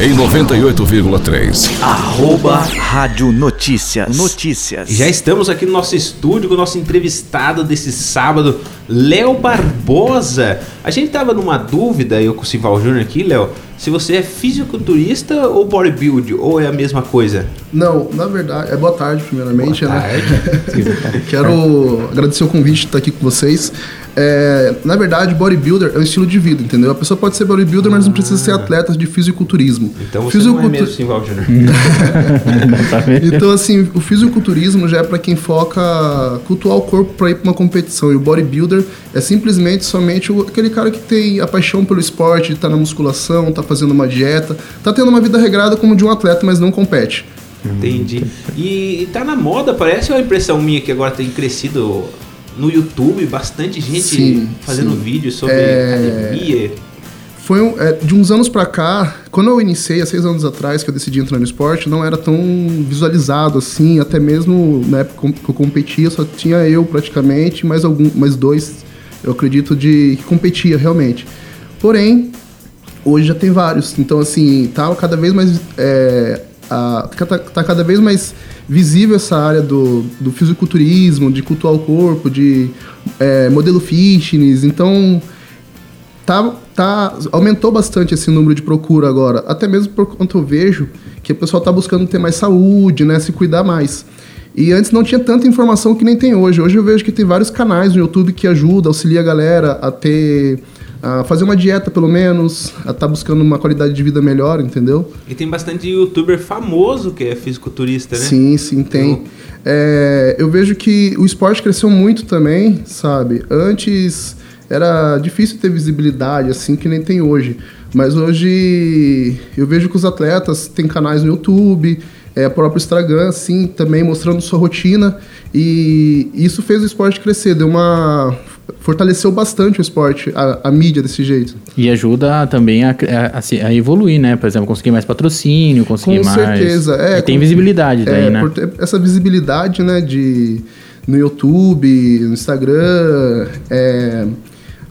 em 98,3. Arroba Rádio Notícias. Notícias. Já estamos aqui no nosso estúdio com o nosso entrevistado desse sábado, Léo Barbosa. A gente tava numa dúvida, eu com o Sival Júnior aqui, Léo, se você é fisiculturista ou bodybuild, ou é a mesma coisa? Não, na verdade, é boa tarde primeiramente, Boa né? tarde. Quero agradecer o convite de estar aqui com vocês. É, na verdade, bodybuilder é um estilo de vida, entendeu? A pessoa pode ser bodybuilder, mas não precisa ser atleta de fisiculturismo. Então você não é mesmo Júnior. Então, assim, o fisiculturismo já é para quem foca cultuar o corpo para ir para uma competição. E o bodybuilder é simplesmente somente o- aquele cara que tem a paixão pelo esporte, tá na musculação, tá fazendo uma dieta, tá tendo uma vida regrada como de um atleta, mas não compete. Entendi. E, e tá na moda, parece uma impressão minha que agora tem crescido no YouTube, bastante gente Sim, fazendo sim. vídeos sobre É, academia. Foi um- é, de uns anos pra cá, quando eu iniciei, há seis anos atrás, que eu decidi entrar no esporte, não era tão visualizado assim, até mesmo na época que eu competia, só tinha eu praticamente, mais, algum, mais dois, eu acredito, de que competia realmente. Porém, hoje já tem vários, então assim, tá cada vez mais. É, a- tá, tá cada vez mais visível essa área do, do fisiculturismo, de cultuar o corpo, de é, modelo fitness, então tá, tá, aumentou bastante esse número de procura agora, até mesmo por quanto eu vejo que o pessoal tá buscando ter mais saúde, né, se cuidar mais. E antes não tinha tanta informação que nem tem hoje. Hoje eu vejo que tem vários canais no YouTube que ajudam, auxilia a galera a ter a fazer uma dieta pelo menos, a estar buscando uma qualidade de vida melhor, entendeu? E tem bastante youtuber famoso que é fisiculturista, né? Sim, sim, tem. Eu- É, eu vejo que o esporte cresceu muito também, sabe? Antes era difícil ter visibilidade, assim, que nem tem hoje. Mas hoje eu vejo que os atletas têm canais no YouTube, é, próprio Instagram, assim, também mostrando sua rotina. E isso fez o esporte crescer, deu uma. Fortaleceu bastante o esporte, a, a mídia desse jeito. E ajuda também a, a- a evoluir, né? Por exemplo, conseguir mais patrocínio, conseguir Com mais. certeza, é, E tem com- visibilidade daí, É, né? por essa visibilidade, né, de no YouTube, no Instagram, é,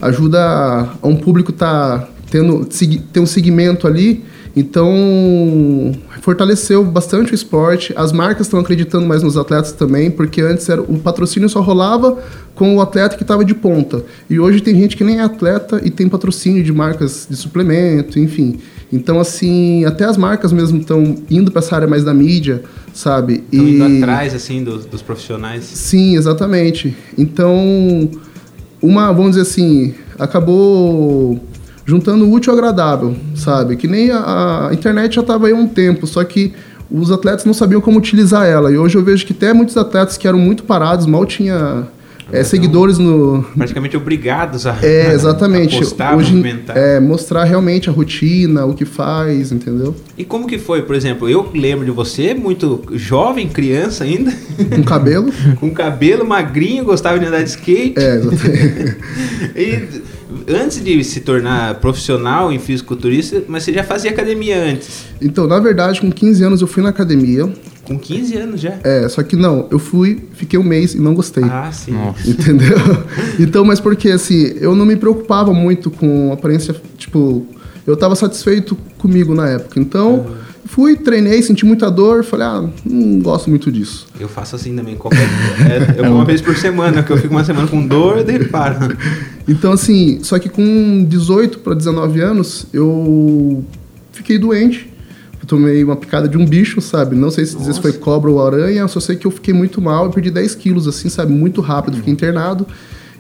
ajuda a, a um público tá tendo ter um segmento ali, então fortaleceu bastante o esporte. As marcas estão acreditando mais nos atletas também, porque antes era, o patrocínio só rolava com o atleta que estava de ponta. E hoje tem gente que nem é atleta e tem patrocínio de marcas de suplemento, enfim. Então, assim, até as marcas mesmo estão indo para essa área mais da mídia, sabe? Estão indo atrás, assim, dos, dos profissionais. Sim, exatamente. Então, uma, vamos dizer assim, acabou juntando o útil ao agradável, sabe? Que nem a, a internet já estava aí há um tempo, só que os atletas não sabiam como utilizar ela. E hoje eu vejo que até muitos atletas que eram muito parados, mal tinha é, seguidores no, Praticamente obrigados a, é, a exatamente. postar, Hoje, movimentar. é, mostrar realmente a rotina, o que faz, entendeu? E como que foi, por exemplo, eu lembro de você, muito jovem, criança ainda, Com cabelo. com cabelo magrinho, gostava de andar de skate. É, exatamente. E antes de se tornar profissional em fisiculturista, mas você já fazia academia antes. Então, na verdade, com 15 anos eu fui na academia. Com 15 anos já. É, só que não, eu fui, fiquei um mês e não gostei. Ah, sim. Entendeu? Então, mas porque assim, eu não me preocupava muito com aparência, tipo, eu tava satisfeito comigo na época. Então, fui, treinei, senti muita dor, falei, ah, não gosto muito disso. Eu faço assim também, qualquer é, eu vou uma vez por semana, que eu fico uma semana com dor, daí paro. Então, assim, só que com 18 para 19 anos, eu fiquei doente. Tomei uma picada de um bicho, sabe? Não sei se dizer se foi cobra ou aranha, só sei que eu fiquei muito mal, eu perdi 10 quilos, assim, sabe? Muito rápido, fiquei internado.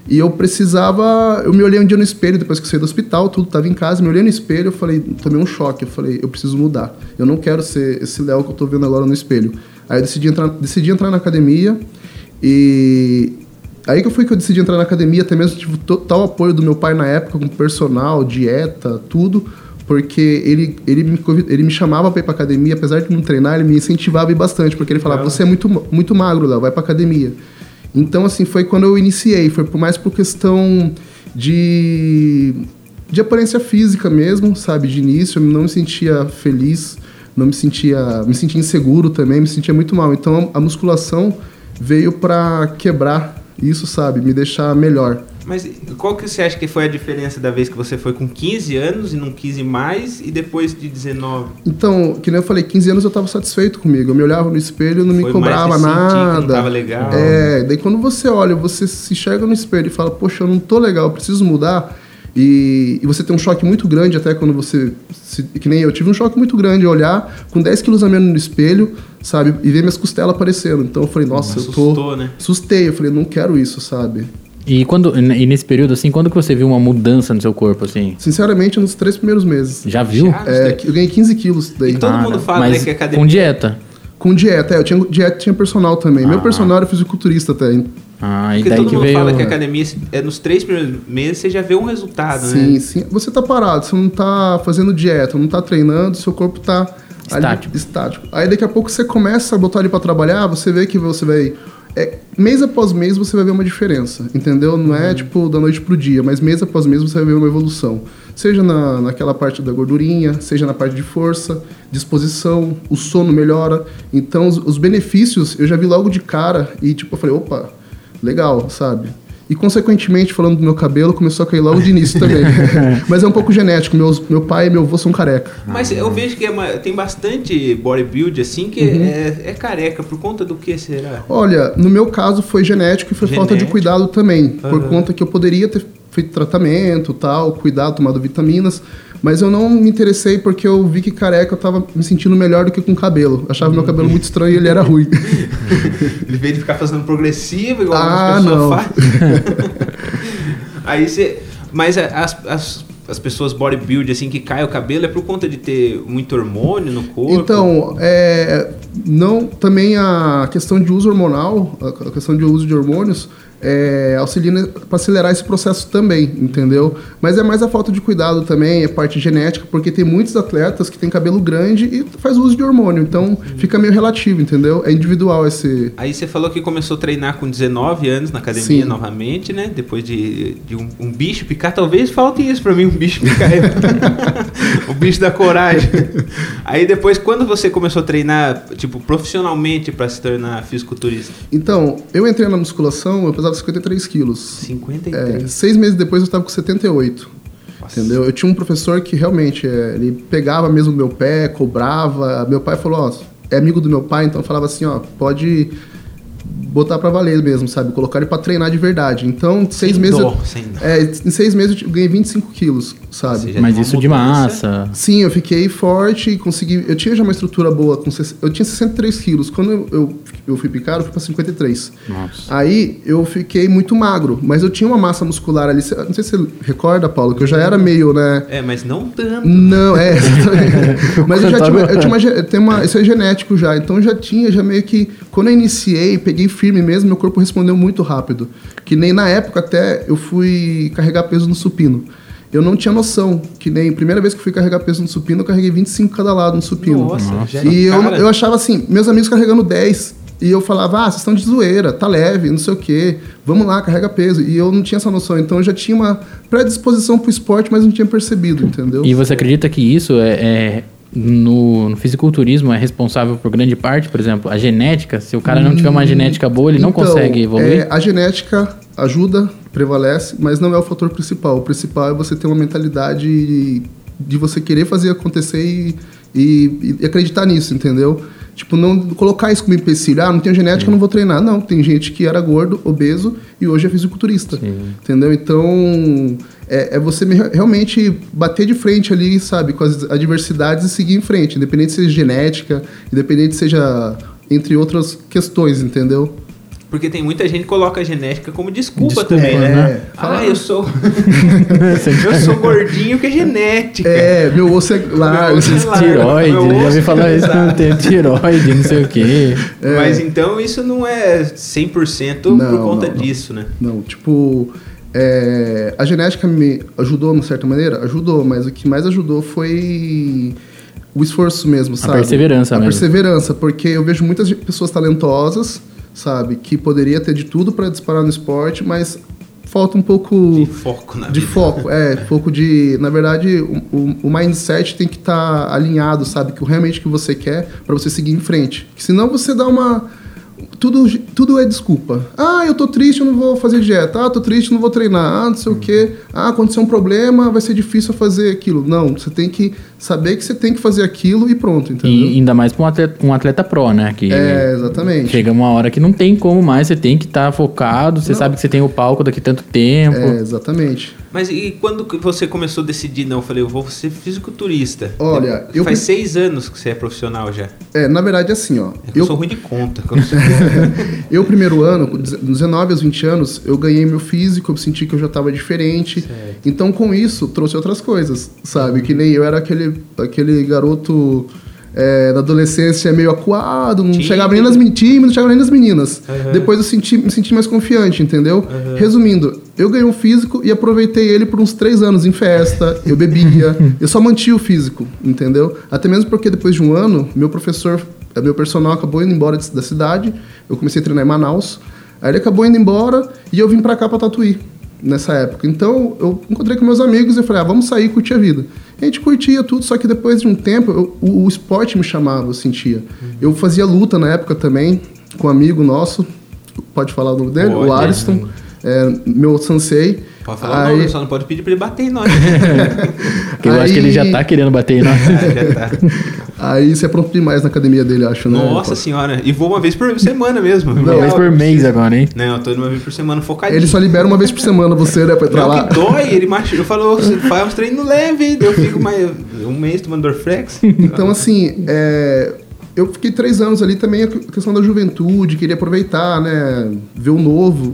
E eu precisava. Eu me olhei um dia no espelho, depois que eu saí do hospital, tudo tava em casa, me olhei no espelho, eu falei, tomei um choque. Eu falei, eu preciso mudar. Eu não quero ser esse Léo que eu tô vendo agora no espelho. Aí eu decidi entrar, decidi entrar na academia e Aí que foi que eu decidi entrar na academia, até mesmo tive total apoio do meu pai na época, com personal, dieta, tudo, porque ele, ele, me, ele me chamava pra ir pra academia, apesar de não treinar, ele me incentivava bastante, porque ele falava, você é muito, muito magro, Léo, vai pra academia. Então, assim, foi quando eu iniciei, foi por mais por questão de, de aparência física mesmo, sabe, de início, eu não me sentia feliz, não me sentia, me sentia inseguro também, me sentia muito mal. Então, a musculação veio pra quebrar isso, sabe? Me deixar melhor. Mas qual que você acha que foi a diferença da vez que você foi com 15 anos e não 15 mais e depois de 19? Então, que nem eu falei, 15 anos eu tava satisfeito comigo. Eu me olhava no espelho, não me Foi cobrava sentir que nada. não tava legal. É, daí quando você olha, você se enxerga no espelho e fala, poxa, eu não tô legal, eu preciso mudar. E, e você tem um choque muito grande até quando você. se- que nem eu, tive um choque muito grande olhar com 10 quilos a menos no espelho, sabe? E ver minhas costelas aparecendo. Então eu falei, nossa, eu tô. Assustou, né? Assustei, eu falei, não quero isso, sabe? E, quando, e nesse período, assim, quando que você viu uma mudança no seu corpo, assim? Sinceramente, nos três primeiros meses. Já viu? Já? É, eu ganhei 15 quilos daí. E todo mundo fala, mas né, que a academia- com dieta. Com dieta, é, eu tinha dieta tinha personal também. Meu personal era fisiculturista até. Ah, e Porque daí todo que mundo veio... fala que a academia, é nos três primeiros meses, você já vê um resultado, Sim, né? sim. Você tá parado, você não tá fazendo dieta, não tá treinando, seu corpo tá ali- Estático. estático. Aí daqui a pouco você começa a botar ele pra trabalhar, você vê que você vai. É, mês após mês você vai ver uma diferença, entendeu? Não Uhum. é tipo da noite pro dia, mas mês após mês você vai ver uma evolução. Seja na, naquela parte da gordurinha, seja na parte de força, disposição, o sono melhora. Então os, os benefícios eu já vi logo de cara e tipo, eu falei, opa, legal, sabe? E consequentemente, falando do meu cabelo, começou a cair logo de início também. Mas é um pouco genético, meus, meu pai e meu avô são careca. Mas eu vejo que é uma- tem bastante bodybuild assim que Uhum. é, é careca. Por conta do que será? Olha, no meu caso foi genético e foi falta de Genético. cuidado também. Por Aham. conta que eu poderia ter feito tratamento, tal, cuidado, tomado vitaminas. Mas eu não me interessei porque eu vi que careca eu tava me sentindo melhor do que com cabelo. Achava meu cabelo muito estranho e ele era ruim. Ele veio de ficar fazendo progressivo, igual Ah, as pessoas não. fazem. Aí você. Mas a- as, as, as pessoas bodybuild, assim, que cai o cabelo, é por conta de ter muito hormônio no corpo? Então, é, não, também a questão de uso hormonal, a questão de uso de hormônios, é, auxilia para acelerar esse processo também, entendeu? Mas é mais a falta de cuidado também, é parte genética, porque tem muitos atletas que têm cabelo grande e faz uso de hormônio, então fica meio relativo, entendeu? É individual esse. Aí você falou que começou a treinar com 19 anos na academia Sim. novamente, né? Depois de, de um, um bicho picar. Talvez falte isso pra mim, um bicho picar. o bicho da coragem. Aí depois, quando você começou a treinar, tipo, profissionalmente pra se tornar fisiculturista? Então, eu entrei na musculação, eu pesava 53 quilos. 53. É, seis meses depois eu estava com 78. Nossa. Entendeu? Eu tinha um professor que realmente é, ele pegava mesmo meu pé, cobrava. Meu pai falou, ó, é amigo do meu pai, então falava assim, ó, pode botar pra valer mesmo, sabe? Colocar ele pra treinar de verdade. Então, seis Sem meses. eu, sem dó. é, em seis meses eu ganhei 25 quilos, sabe? Mas tem isso de massa. Sim, eu fiquei forte e consegui. Eu tinha já uma estrutura boa. Com, eu tinha 63 quilos. Quando eu, eu, eu fui picado, eu fui pra 53. Nossa. Aí eu fiquei muito magro, mas eu tinha uma massa muscular ali. Não sei se você recorda, Paulo, que eu já era meio, né? É, mas não tanto. Não, é, exatamente. Mas eu já tinha, eu tinha uma, eu tenho uma. Isso é genético já. Então eu já tinha, já meio que. Quando eu iniciei, peguei firme mesmo, meu corpo respondeu muito rápido. Que nem na época até eu fui carregar peso no supino. Eu não tinha noção, que nem primeira vez que eu fui carregar peso no supino, eu carreguei 25 cada lado no supino. Nossa, já E eu, eu achava assim, meus amigos carregando 10. E eu falava, ah, vocês estão de zoeira, tá leve, não sei o quê, vamos lá, carrega peso. E eu não tinha essa noção, então eu já tinha uma predisposição pro esporte, mas não tinha percebido, entendeu? E você acredita que isso é, é- no, no fisiculturismo é responsável por grande parte, por exemplo, a genética? Se o cara não tiver uma genética boa, ele não Então, consegue evoluir? é, a genética ajuda, prevalece, mas não é o fator principal. O principal é você ter uma mentalidade de você querer fazer acontecer e, e- e acreditar nisso, entendeu? Tipo, não colocar isso como empecilho. Ah, não tenho genética, eu não vou treinar. Não, tem gente que era gordo, obeso e hoje é fisiculturista. Entendeu? Então, é, é você me- realmente bater de frente ali, sabe, com as adversidades e seguir em frente. Independente seja genética, independente seja entre outras questões, entendeu? Porque tem muita gente que coloca a genética como desculpa, Desculpa, também, né? né? Ah, eu sou. eu sou gordinho que é genética. É, meu osso é largo. Meu osso é largo. Tiroide, Meu já ouvi osso falar isso, não tem tiroide, não sei o quê. Mas então isso não é 100% por Não, conta não, não. disso, né? Não, tipo, é, a genética me ajudou, de certa maneira? Ajudou, mas o que mais ajudou foi o esforço mesmo, sabe? perseverança A mesmo. perseverança, porque eu vejo muitas pessoas talentosas, sabe? Que poderia ter de tudo para disparar no esporte, mas falta um pouco... De foco na De vida. foco, é, pouco de. Na verdade, o, o- o mindset tem que estar alinhado, sabe? Que o realmente que você quer para você seguir em frente. Que senão você dá uma. Tudo, tudo é desculpa. Ah, eu tô triste, eu não vou fazer dieta. Ah, tô triste, não vou treinar. Ah, não sei o quê. Ah, aconteceu um problema, vai ser difícil fazer aquilo. Não, você tem que saber que você tem que fazer aquilo e pronto, entendeu? E ainda mais pra um atleta, um atleta pro, né? Que É, exatamente. chega uma hora que não tem como mais, você tem que estar focado, você sabe que você tem o palco daqui tanto tempo. É, exatamente. Mas e quando você começou a decidir, não, eu falei, eu vou ser fisiculturista? Olha, eu Faz pre- seis anos que você é profissional já. É, na verdade, assim, ó. É eu, Eu, sou ruim de conta. quando- eu, primeiro ano, com 19 aos 20 anos, eu ganhei meu físico, eu senti que eu já tava diferente. Certo. Então, com isso, trouxe outras coisas, sabe? Que nem eu era aquele, aquele garoto é, da adolescência meio acuado, não Tímido. chegava nem nas meninas, não chegava nem nas meninas. Aham. Depois eu senti, me senti mais confiante, entendeu? Resumindo, eu ganhei um físico e aproveitei ele por uns três anos em festa, eu bebia, eu só mantinha o físico, entendeu? Até mesmo porque depois de um ano, meu professor, meu personal acabou indo embora da cidade, eu comecei a treinar em Manaus, aí ele acabou indo embora e eu vim pra cá pra Tatuí nessa época. Então eu encontrei com meus amigos e falei, ah, vamos sair e curtir a vida. A gente curtia tudo, só que depois de um tempo eu- o, o esporte me chamava, eu sentia. Eu fazia luta na época também com um amigo nosso, pode falar o nome dele? Pode, o Ariston, é, meu sensei. Pode falar o Aí- nome, só não pode pedir pra ele bater em nós. Porque eu acho que ele já tá querendo bater em nós. Ah, já tá. Aí você apronta demais na academia dele, acho, né? Nossa senhora. E vou uma vez por semana mesmo. Uma vez por mês agora, hein? Não, eu tô indo uma vez por semana focadinho. Ele só libera uma vez por semana você, né, pra entrar Não, lá. que dói, ele machuca. Eu falo, faz uns treinos leve, eu fico mais um mês tomando Dorflex. Então, assim, é, eu fiquei três anos ali também, a questão da juventude, queria aproveitar, né, ver o novo.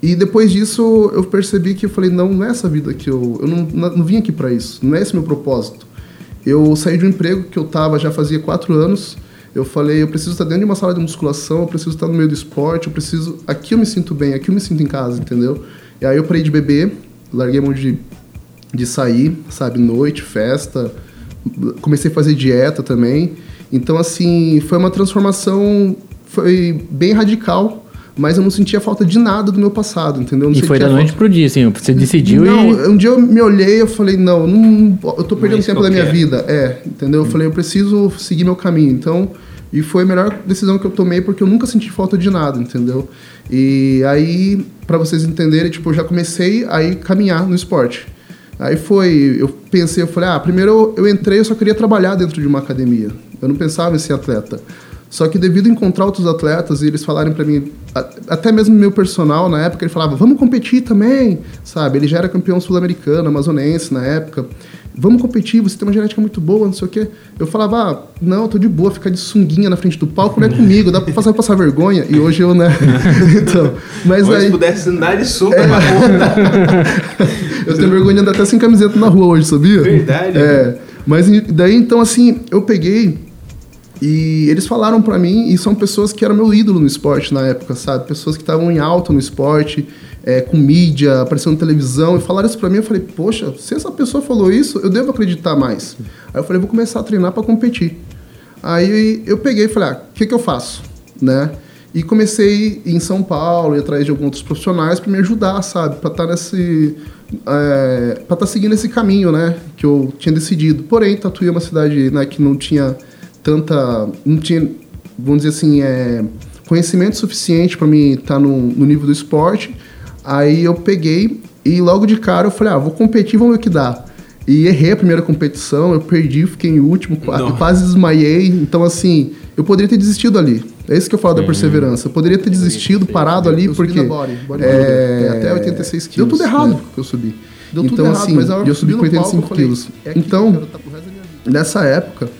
E depois disso, eu percebi que eu falei, não, não é essa vida que eu... Eu não, não, vim aqui para isso, não é esse meu propósito. Eu saí de um emprego que eu tava já fazia quatro anos, eu falei, eu preciso estar dentro de uma sala de musculação, eu preciso estar no meio do esporte, eu preciso... Aqui eu me sinto bem, aqui eu me sinto em casa, entendeu? E aí eu parei de beber, larguei mão de, de sair, sabe, noite, festa, comecei a fazer dieta também. Então, assim, foi uma transformação, foi bem radical, mas eu não sentia falta de nada do meu passado, entendeu? E foi da noite falta- pro dia, assim, você decidiu não, e... um dia eu me olhei e eu falei, não, não, eu tô é perdendo tempo da minha quero. vida. É, entendeu? Eu falei, eu preciso seguir meu caminho. Então, e foi a melhor decisão que eu tomei porque eu nunca senti falta de nada, entendeu? E aí, pra vocês entenderem, tipo, eu já comecei a ir caminhar no esporte. Aí foi, eu pensei, eu falei, ah, primeiro eu, eu entrei, eu só queria trabalhar dentro de uma academia. Eu não pensava em ser atleta. Só que devido a encontrar outros atletas e eles falarem pra mim, até mesmo meu personal na época, ele falava, vamos competir também, sabe? Ele já era campeão sul-americano, amazonense na época. Vamos competir, você tem uma genética muito boa, não sei o quê. Eu falava, ah, não, eu tô de boa, ficar de sunguinha na frente do palco não é comigo, dá pra fazer passar vergonha. E hoje eu, né? então, mas se aí. pudesse andar de sunga na rua. Eu tenho vergonha de andar até sem camiseta na rua hoje, sabia? Verdade. É. Mas daí, então, assim, eu peguei e eles falaram pra mim, e são pessoas que eram meu ídolo no esporte na época, sabe? Pessoas que estavam em alta no esporte, é, com mídia, aparecendo na televisão, e falaram isso pra mim, eu falei, poxa, se essa pessoa falou isso, eu devo acreditar mais. Aí eu falei, vou começar a treinar pra competir. Aí eu peguei e falei, ah, o que, que eu faço? Né? E comecei em São Paulo, ir atrás de alguns outros profissionais para me ajudar, sabe? Para estar nesse. É, para estar seguindo esse caminho, né? Que eu tinha decidido. Porém, Tatuí é uma cidade né, que não tinha tanta. Não tinha, vamos dizer assim, é, conhecimento suficiente para mim estar no, no nível do esporte. Aí eu peguei e logo de cara eu falei, ah, vou competir, vamos ver o que dá. E errei a primeira competição, eu perdi, fiquei em último, Nossa. quase desmaiei. Então, assim, eu poderia ter desistido ali. É isso que eu falo da perseverança. Eu poderia ter desistido, parado ali, Eu porque. body, body é, até 86 Deu quilos, tudo errado né? que eu subi. Deu tudo então, errado, assim, mas hora que eu subi com palco, 85 eu falei, quilos. é aqui que eu então, quero estar pro resto da minha vida. nessa época,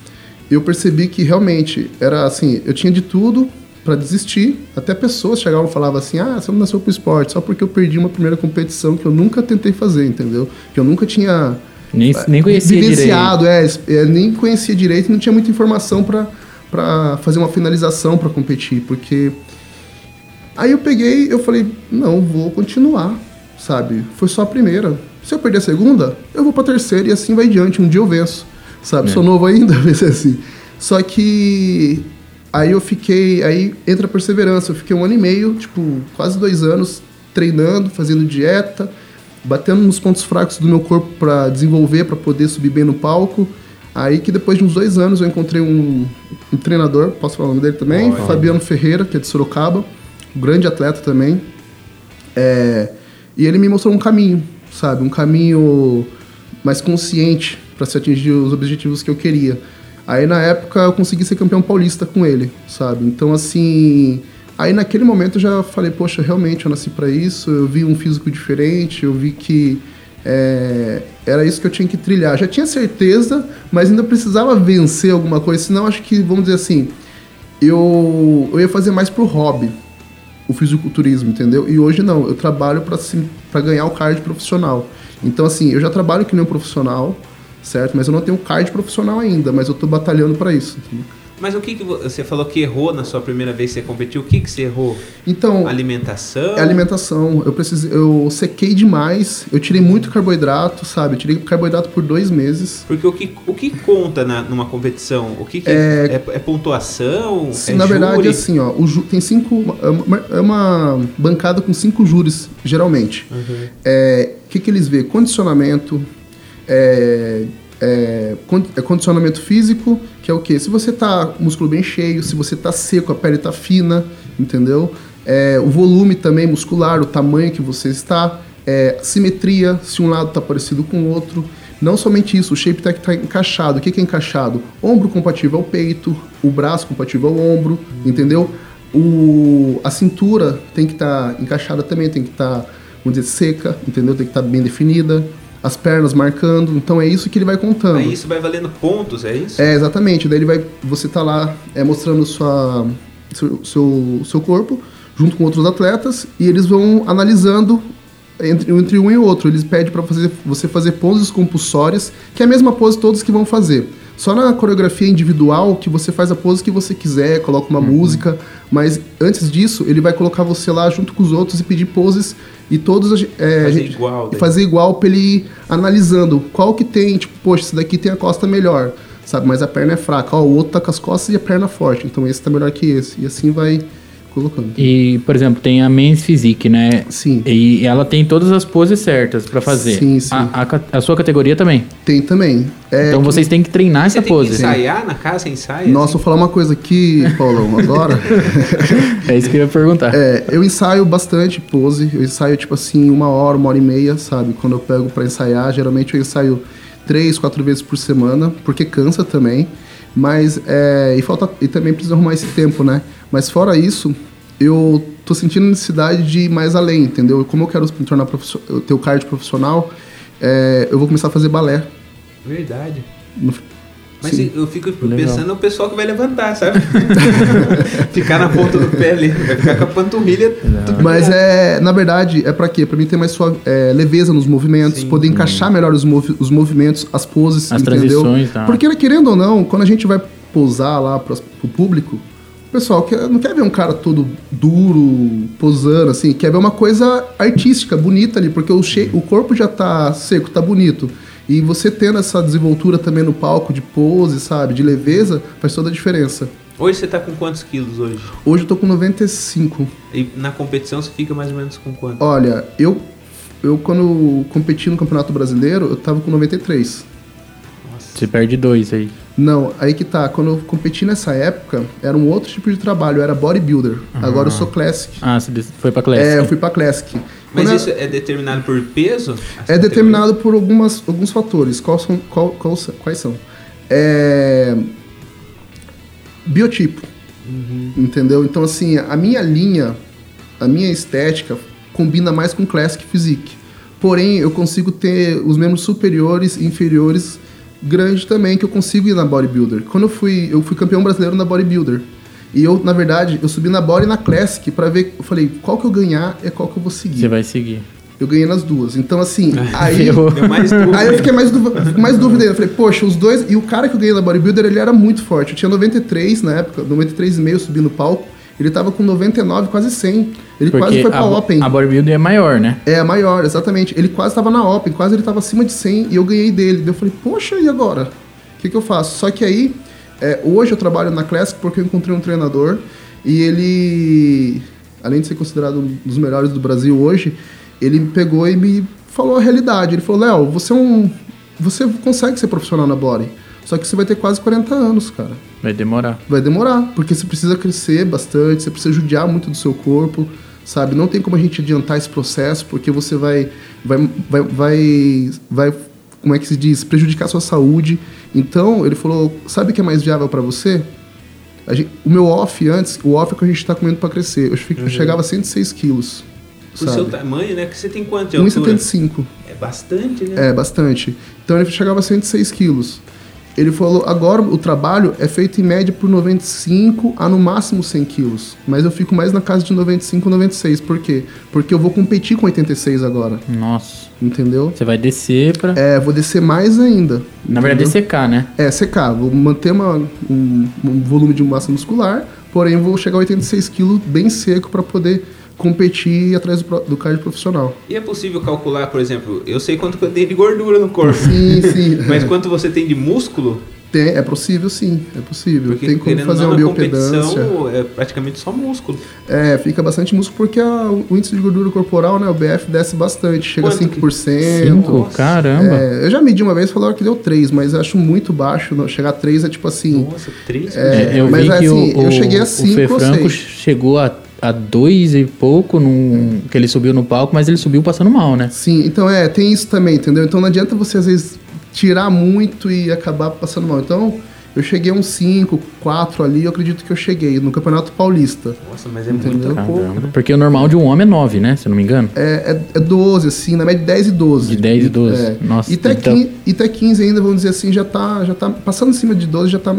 eu percebi que realmente era assim, eu tinha de tudo para desistir. Até pessoas chegavam e falavam assim: "Ah, você não nasceu pro esporte", só porque eu perdi uma primeira competição que eu nunca tentei fazer, entendeu? Que eu nunca tinha Nem, nem conhecia direito. é, é, nem conhecia direito, e não tinha muita informação para para fazer uma finalização para competir, porque aí eu peguei, eu falei, não, vou continuar, sabe? Foi só a primeira. Se eu perder a segunda, eu vou para terceira e assim vai diante, um dia eu venço, sabe? É. Sou novo ainda, vai ser assim. Só que aí eu fiquei, aí entra a perseverança, eu fiquei um ano e meio, tipo, quase dois anos treinando, fazendo dieta, batendo nos pontos fracos do meu corpo para desenvolver, para poder subir bem no palco. Aí que depois de uns dois anos eu encontrei um um treinador, posso falar o nome dele também? Fabiano Ferreira, que é de Sorocaba, um grande atleta também. É, e ele me mostrou um caminho, sabe? Um caminho mais consciente para se atingir os objetivos que eu queria. Aí na época eu consegui ser campeão paulista com ele, sabe? Então assim, aí naquele momento eu já falei, poxa, realmente eu nasci para isso. Eu vi um físico diferente, eu vi que é, era isso que eu tinha que trilhar. Já tinha certeza, mas ainda precisava vencer alguma coisa. Senão acho que, vamos dizer assim, eu, eu ia fazer mais pro hobby, o fisiculturismo, entendeu? E hoje não, eu trabalho para ganhar o card profissional. Então, assim, eu já trabalho que nem um profissional, certo? Mas eu não tenho card profissional ainda, mas eu tô batalhando para isso. entendeu? Mas o que, que vo- você falou que errou na sua primeira vez que você competiu? O que, que você errou? Então, Alimentação? é alimentação. Eu precisei, eu sequei demais, eu tirei muito carboidrato, sabe? Eu tirei carboidrato por dois meses. Porque o que, o que conta na- numa competição? O que, que é, é, pontuação? Sim, é na verdade, júri? assim, ó, o ju- tem cinco. é uma- É uma bancada com cinco júris, geralmente. Uhum. É, O que, que eles vê? Condicionamento, é, é, é condicionamento físico, que é o quê? Se você tá músculo bem cheio, se você tá seco, a pele tá fina, entendeu? É, o volume também muscular, o tamanho que você está, é, simetria, se um lado tá parecido com o outro. Não somente isso, o shape tá, tá encaixado. O que, que é encaixado? Ombro compatível ao peito, o braço compatível ao ombro, entendeu? O, a cintura tem que estar encaixada também, tem que estar, vamos dizer, seca, entendeu? Tem que estar bem definida. As pernas marcando. Então é isso que ele vai contando. Aí isso vai valendo pontos, é isso? É, exatamente. Daí ele vai. Você tá lá é, mostrando sua, seu, seu, seu corpo, junto com outros atletas, e eles vão analisando entre, entre um e outro. Eles pedem para fazer, você fazer poses compulsórias, que é a mesma pose todos que vão fazer. Só na coreografia individual que você faz a pose que você quiser, coloca uma música, mas antes disso ele vai colocar você lá junto com os outros e pedir poses e todos é, a Fazer gente- igual, e daí. fazer igual pra ele ir analisando qual que tem, tipo, poxa, esse daqui tem a costa melhor, sabe? Mas a perna é fraca. Ó, o outro tá com as costas e a perna forte, então esse tá melhor que esse. E assim vai colocando. E, por exemplo, tem a Men's Physique, né? Sim. E ela tem todas as poses certas pra fazer. Sim, sim. A, a a sua categoria também. Tem também. É, então que- vocês têm que treinar Você essa tem que pose. ensaiar na casa, você ensaia? Nossa, assim? vou falar uma coisa aqui, Paulão, agora. É isso que eu ia perguntar. É, eu ensaio bastante pose, eu ensaio tipo assim uma hora, uma hora e meia, sabe? Quando eu pego pra ensaiar, geralmente eu ensaio três, quatro vezes por semana, porque cansa também. Mas é, e falta e também precisa arrumar esse tempo, né? Mas fora isso, eu tô sentindo necessidade de ir mais além, entendeu? Como eu quero me tornar profissional, ter o card profissional, é, eu vou começar a fazer balé. Verdade. No- Mas Sim. eu fico pensando no pessoal que vai levantar, sabe? ficar na ponta do pé ali. Vai ficar com a panturrilha. Mas é, na verdade, é pra quê? Pra mim ter mais suave, é, leveza nos movimentos, Sim. poder encaixar melhor os, movi- os movimentos, as poses, As entendeu? transições, tá. Porque querendo ou não, quando a gente vai posar lá pras, pro público, o pessoal quer- não quer ver um cara todo duro, posando, assim, quer ver uma coisa artística, bonita ali, porque o, che- o corpo já tá seco, tá bonito. E você tendo essa desenvoltura também no palco de pose, sabe, de leveza, faz toda a diferença. Hoje você tá com quantos quilos hoje? Hoje eu tô com 95. E na competição você fica mais ou menos com quanto? Olha, eu, eu quando competi no Campeonato Brasileiro, eu tava com 93. Você perde dois aí. Não, aí que tá. Quando eu competi nessa época, era um outro tipo de trabalho, eu era bodybuilder. Agora eu sou Classic. Ah, você foi pra Classic. É, eu fui pra Classic. Mas Quando isso é determinado por peso? É determinado por algumas, alguns fatores. Quais são? Qual, qual são- quais são? É, biotipo. Entendeu? Então, assim, a minha linha, a minha estética combina mais com Classic Physique. Porém, eu consigo ter os membros superiores e inferiores grandes também, que eu consigo ir na bodybuilder. Quando eu fui, eu fui campeão brasileiro na bodybuilder. E eu, na verdade, eu subi na body e na Classic pra ver, eu falei, qual que eu ganhar é qual que eu vou seguir. Você vai seguir. Eu ganhei nas duas. Então, assim, aí. Dúvida. Aí eu fiquei mais, duv- mais dúvida ainda. Eu falei, poxa, os dois. E o cara que eu ganhei na bodybuilder, ele era muito forte. Eu tinha 93 na época, 93,5 eu subi no palco. Ele tava com 99, quase 100. Ele quase foi pra a, Open. a bodybuilding é maior, né? É, maior, exatamente. Ele quase tava na Open, quase ele tava acima de 100 e eu ganhei dele. Daí eu falei, poxa, e agora? O que, que eu faço? Só que aí, é, hoje eu trabalho na Classic porque eu encontrei um treinador e ele, além de ser considerado um dos melhores do Brasil hoje, ele me pegou e me falou a realidade. Ele falou, Léo, você é um. Você consegue ser profissional na body. Só que você vai ter quase 40 anos, cara. Vai demorar. Vai demorar, porque você precisa crescer bastante, você precisa judiar muito do seu corpo, sabe? Não tem como a gente adiantar esse processo, porque você vai, vai, vai, vai, vai como é que se diz, prejudicar a sua saúde. Então, ele falou, sabe o que é mais viável para você? A gente- o meu off antes, o off é que a gente tá comendo para crescer. Eu, fico- eu chegava a 106 quilos, Pro seu tamanho, né? Que você tem quanto de altura? 1,75. É bastante, né? É, bastante. Então ele chegava a 106 quilos. Ele falou, agora o trabalho é feito em média por 95 a no máximo 100 quilos. Mas eu fico mais na casa de 95, 96. Por quê? Porque eu vou competir com 86 agora. Nossa. Entendeu? Você vai descer pra. É, vou descer mais ainda. Na verdade, é entendeu? secar, né? É, secar. Vou manter uma- um, um volume de massa muscular, porém vou chegar a 86 quilos bem seco para poder competir ir atrás do, do cardio profissional. E é possível calcular, por exemplo, eu sei quanto que eu tenho de gordura no corpo. Sim, sim. Mas quanto você tem de músculo? Tem, é possível sim, é possível. Porque Tem como fazer uma biopedância. é praticamente só músculo. É, fica bastante músculo porque a- o índice de gordura corporal, né, o BF, desce bastante, chega Quanto a que- 5%. Cinco? Nossa. Caramba. É, eu já medi uma vez e falaram que deu 3, mas eu acho muito baixo. não- Chegar a 3 é tipo assim. Nossa, três? É, eu mas vi que assim, o, eu o, cheguei a o cinco Fê ou Franco chegou a, a dois e pouco num, que ele subiu no palco, mas ele subiu passando mal, né? Sim, então é, tem isso também, entendeu? Então não adianta você às vezes tirar muito e acabar passando mal. Então, eu cheguei a uns 5, 4 ali, eu acredito que eu cheguei no Campeonato Paulista. Nossa, mas é Entendeu? muito pouco, né? Porque o normal de um homem é 9, né? Se eu não me engano. É, é, é 12, assim, na média 10 e 12. De 10 e 12. É. Nossa, e até, então- 15, e até 15 ainda, vamos dizer assim, já tá, já tá passando em cima de 12, já tá,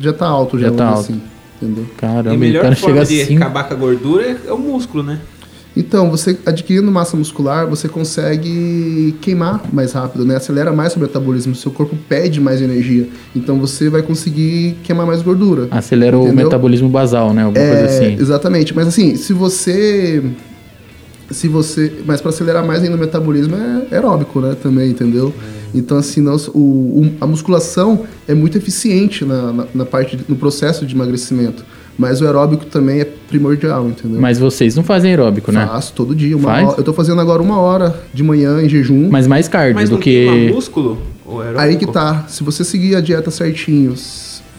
já tá alto, já, Já tá alto. assim. Entendeu? E a Caramba, o melhor cara forma chega de assim. acabar com a gordura é, é o músculo, né? Então, você adquirindo massa muscular, você consegue queimar mais rápido, né? Acelera mais o metabolismo, seu corpo pede mais energia. Então você vai conseguir queimar mais gordura. Acelera o Entendeu? metabolismo basal, né? Alguma É, coisa assim. Exatamente. Mas assim, se você. Se você. Mas para acelerar mais ainda o metabolismo é aeróbico, né? Também, entendeu? Então, assim, nós, o, o- a musculação é muito eficiente na, na, na parte, de- no processo de emagrecimento. Mas o aeróbico também é primordial, entendeu? Mas vocês não fazem aeróbico, né? Faço todo dia. Uma Faz? hora- eu tô fazendo agora uma hora de manhã em jejum. Mas mais cardio Mas do que. músculo? Ou aeróbico? Aí que tá. Se você seguir a dieta certinho,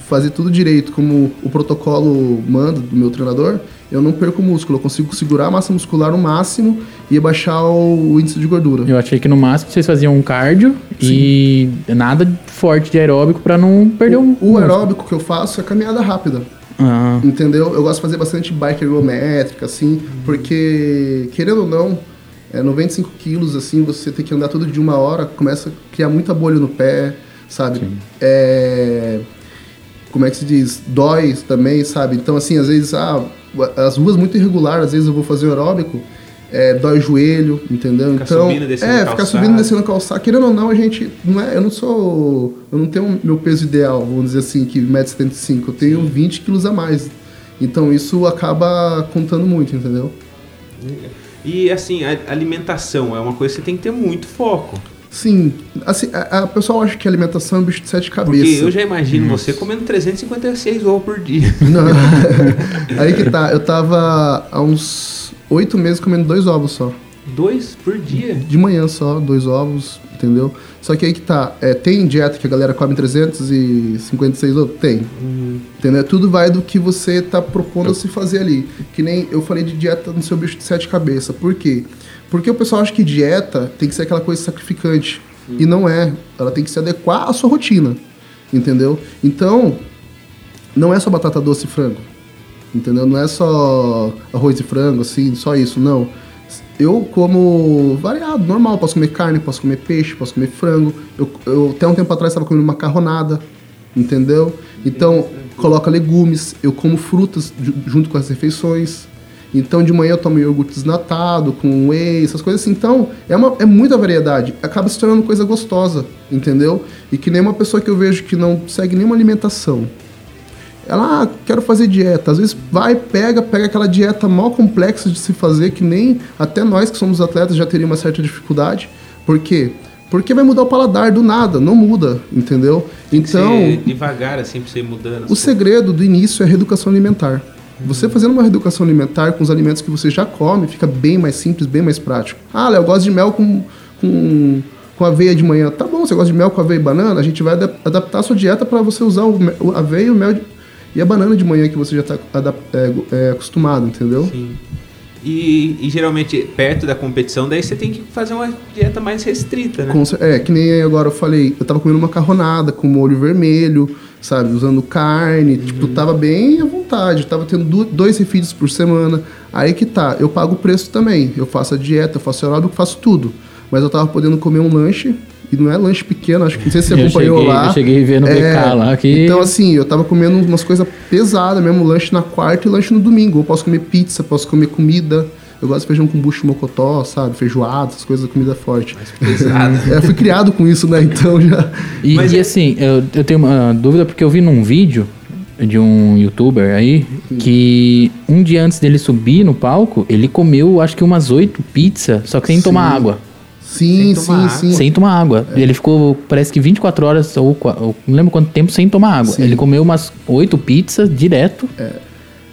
fazer tudo direito, como o protocolo manda do meu treinador, eu não perco músculo. Eu consigo segurar a massa muscular no máximo e abaixar o, o índice de gordura. Eu achei que no máximo vocês faziam um cardio e nada forte de aeróbico pra não perder o. O, o aeróbico que eu faço é caminhada rápida. Ah, Entendeu? Eu gosto de fazer bastante bike ergométrica, assim, porque, querendo ou não, é 95 quilos, assim, você tem que andar todo dia uma hora, começa a criar muita bolha no pé, sabe? É, Como é que se diz? Dói também, sabe? Então, assim, às vezes, ah, as ruas muito irregulares, às vezes eu vou fazer o aeróbico, é, dói o joelho, entendeu? Ficar então, subindo e descendo é, calçada. ficar subindo e descendo calçar. Querendo ou não, a gente. Não é, eu não sou. Eu não tenho meu peso ideal, vamos dizer assim, que 1,75m. Eu tenho 20 quilos a mais. Então isso acaba contando muito, entendeu? E assim, a alimentação é uma coisa que você tem que ter muito foco. Sim, assim, a, a pessoa acha que a alimentação é um bicho de sete Porque cabeças. eu já imagino você comendo 356 ovos por dia. Não. Aí que tá, eu tava há uns oito meses comendo dois ovos só. Dois por dia. De manhã só, dois ovos, entendeu? Só que aí que tá, é, tem dieta que a galera come 356 ovos? Tem. Entendeu? Tudo vai do que você tá propondo a se fazer ali. Que nem eu falei de dieta no seu bicho de sete cabeças. Por quê? Porque o pessoal acha que dieta tem que ser aquela coisa sacrificante. E não é. Ela tem que se adequar à sua rotina. Entendeu? Então, não é só batata doce e frango. Entendeu? Não é só arroz e frango, assim, só isso, não. Eu como variado, normal. Posso comer carne, posso comer peixe, posso comer frango. Eu, eu até um tempo atrás estava comendo macarronada, entendeu? Então, coloca legumes. Eu como frutas ju- junto com as refeições. Então, de manhã eu tomo iogurte desnatado, com whey, essas coisas assim. Então, é, uma, é muita variedade. Acaba se tornando coisa gostosa, entendeu? E que nem uma pessoa que eu vejo que não segue nenhuma alimentação. Ela, ah, quero fazer dieta. Às vezes vai, pega, pega aquela dieta mal complexa de se fazer, que nem até nós que somos atletas já teria uma certa dificuldade. Por quê? Porque vai mudar o paladar do nada, não muda, entendeu? Então, Ser devagar, assim, pra você ir mudando. o segredo do início é a reeducação alimentar. Você fazendo uma reeducação alimentar com os alimentos que você já come, fica bem mais simples, bem mais prático. Ah, Léo, eu gosto de mel com, com, com aveia de manhã. Tá bom, você gosta de mel com aveia e banana? A gente vai adap- adaptar a sua dieta para você usar o aveia e o mel de- e a banana de manhã que você já está acostumado, entendeu? Sim. E, e geralmente, perto da competição, daí você tem que fazer uma dieta mais restrita, né? É, que nem agora eu falei, eu tava comendo macarronada com molho vermelho, sabe? Usando carne, tipo, tava bem à vontade. Tava tendo dois refeeds por semana. Aí que tá, eu pago o preço também. Eu faço a dieta, eu faço aeróbico, faço tudo. Mas eu tava podendo comer um lanche, e não é lanche pequeno, acho que não sei se você Eu acompanhou cheguei- lá. eu cheguei a ver no BK lá que- Então, assim, eu tava comendo umas coisas pesadas mesmo, lanche na quarta e lanche no domingo. Eu posso comer pizza, posso comer comida. Eu gosto de feijão com bucho mocotó, sabe? Feijoada, essas coisas, comida forte. Pesada. É, eu fui criado com isso, né? Então já. E, Mas e é- assim, eu, eu tenho uma dúvida porque eu vi num vídeo de um youtuber aí que um dia antes dele subir no palco, ele comeu acho que umas oito pizzas, só que sem tomar água. Sim, sim, sim. Sem tomar água. Ele ficou, parece que 24 horas, ou, ou não lembro quanto tempo, sem tomar água. Sim. Ele comeu umas oito pizzas direto.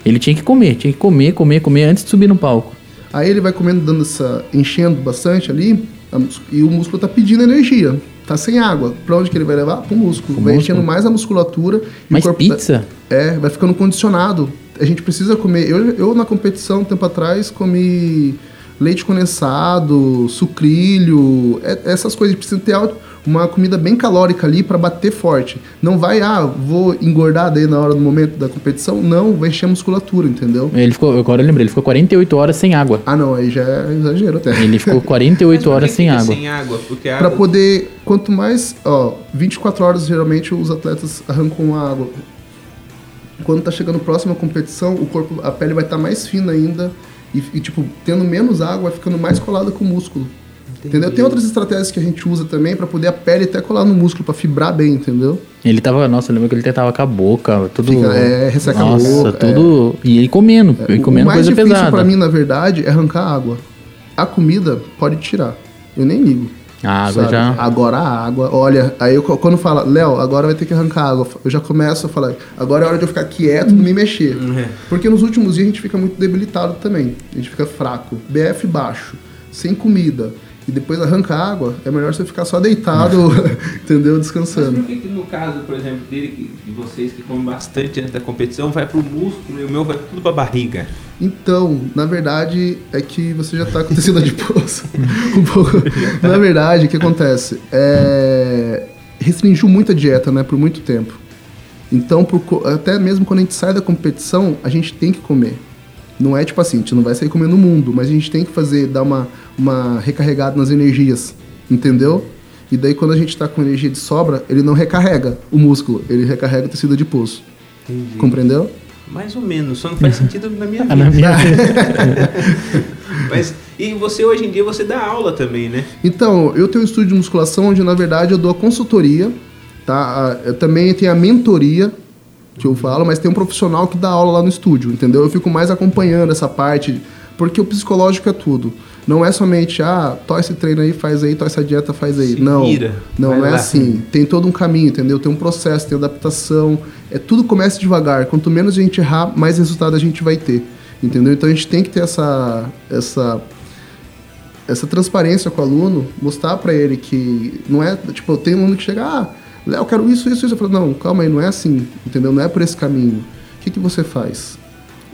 Ele tinha que comer, tinha que comer, comer, comer antes de subir no palco. Aí ele vai comendo, dando essa. enchendo bastante ali, e o músculo tá pedindo energia. Tá sem água. Pra onde que ele vai levar? Pro músculo. Pro vai músculo. enchendo mais a musculatura. e Mas o corpo pizza? Tá, é, vai ficando condicionado. A gente precisa comer. Eu, eu na competição, um tempo atrás, comi leite condensado, sucrilho, é- essas coisas. Precisa ter alto- uma comida bem calórica ali para bater forte. Não vai, ah, vou engordar daí na hora do momento da competição. Não, vai encher a musculatura, entendeu? Ele ficou, agora eu lembrei, ele ficou 48 horas sem água. Ah, não, aí já é exagero até. Ele ficou Mas 48 por que horas sem água. Sem água, porque a Pra água... poder, quanto mais, ó, 24 horas geralmente os atletas arrancam a água. Quando tá chegando próximo à competição, o corpo, a pele vai estar mais fina ainda e, e, tipo, tendo menos água, vai ficando mais colada com o músculo. Entendeu? Tem outras estratégias que a gente usa também pra poder a pele até colar no músculo, pra fibrar bem, entendeu? Ele tava, nossa, eu lembro que ele tava com a boca, tudo. Fica- é, resseca a nossa, boca, tudo. E ele comendo, ele O- comendo o mais coisa difícil pesada. pra mim, na verdade, é arrancar a água. A comida pode tirar. Eu nem ligo. A água sabe? já. Agora a água, olha, aí eu, quando fala, Léo, agora vai ter que arrancar água, eu já começo a falar, agora é hora de eu ficar quieto e não me mexer. É. Porque nos últimos dias a gente fica muito debilitado também. A gente fica fraco. BF baixo, sem comida. E depois arranca a água, é melhor você ficar só deitado, entendeu? Mas Descansando. por que, no caso, por exemplo, dele, de vocês que comem bastante antes da competição, vai pro músculo e o meu vai tudo pra barriga? Então, na verdade, é que você já está com tecido adiposo. um pouco. Na verdade, o que acontece? É... Restringiu muito a dieta, né? Por muito tempo. Então, por até mesmo quando a gente sai da competição, a gente tem que comer. Não é tipo assim, a gente não vai sair comendo no mundo, mas a gente tem que fazer, dar uma, uma recarregada nas energias, entendeu? E daí quando a gente está com energia de sobra, ele não recarrega o músculo, ele recarrega o tecido adiposo. Entendi. Compreendeu? Mais ou menos, só não faz sentido na minha na vida. minha- Mas, e você hoje em dia você dá aula também, né? Então, eu tenho um estúdio de musculação onde, na verdade, eu dou a consultoria, tá? Eu também tenho a mentoria, que eu falo, mas tem um profissional que dá aula lá no estúdio, entendeu? Eu fico mais acompanhando essa parte, porque o psicológico é tudo. Não é somente, ah, tó esse treino aí, faz aí, tó essa dieta, faz aí. Se não, vira, não, não é lá. assim. Tem todo um caminho, entendeu? Tem um processo, tem adaptação. É tudo começa devagar. Quanto menos a gente errar, mais resultado a gente vai ter, entendeu? Então a gente tem que ter essa essa essa transparência com o aluno, mostrar pra ele que não é, tipo, tem um aluno que chega, ah, Léo, eu quero isso, isso, isso. Eu falo, não, calma aí, não é assim, entendeu? Não é por esse caminho. O que, que você faz?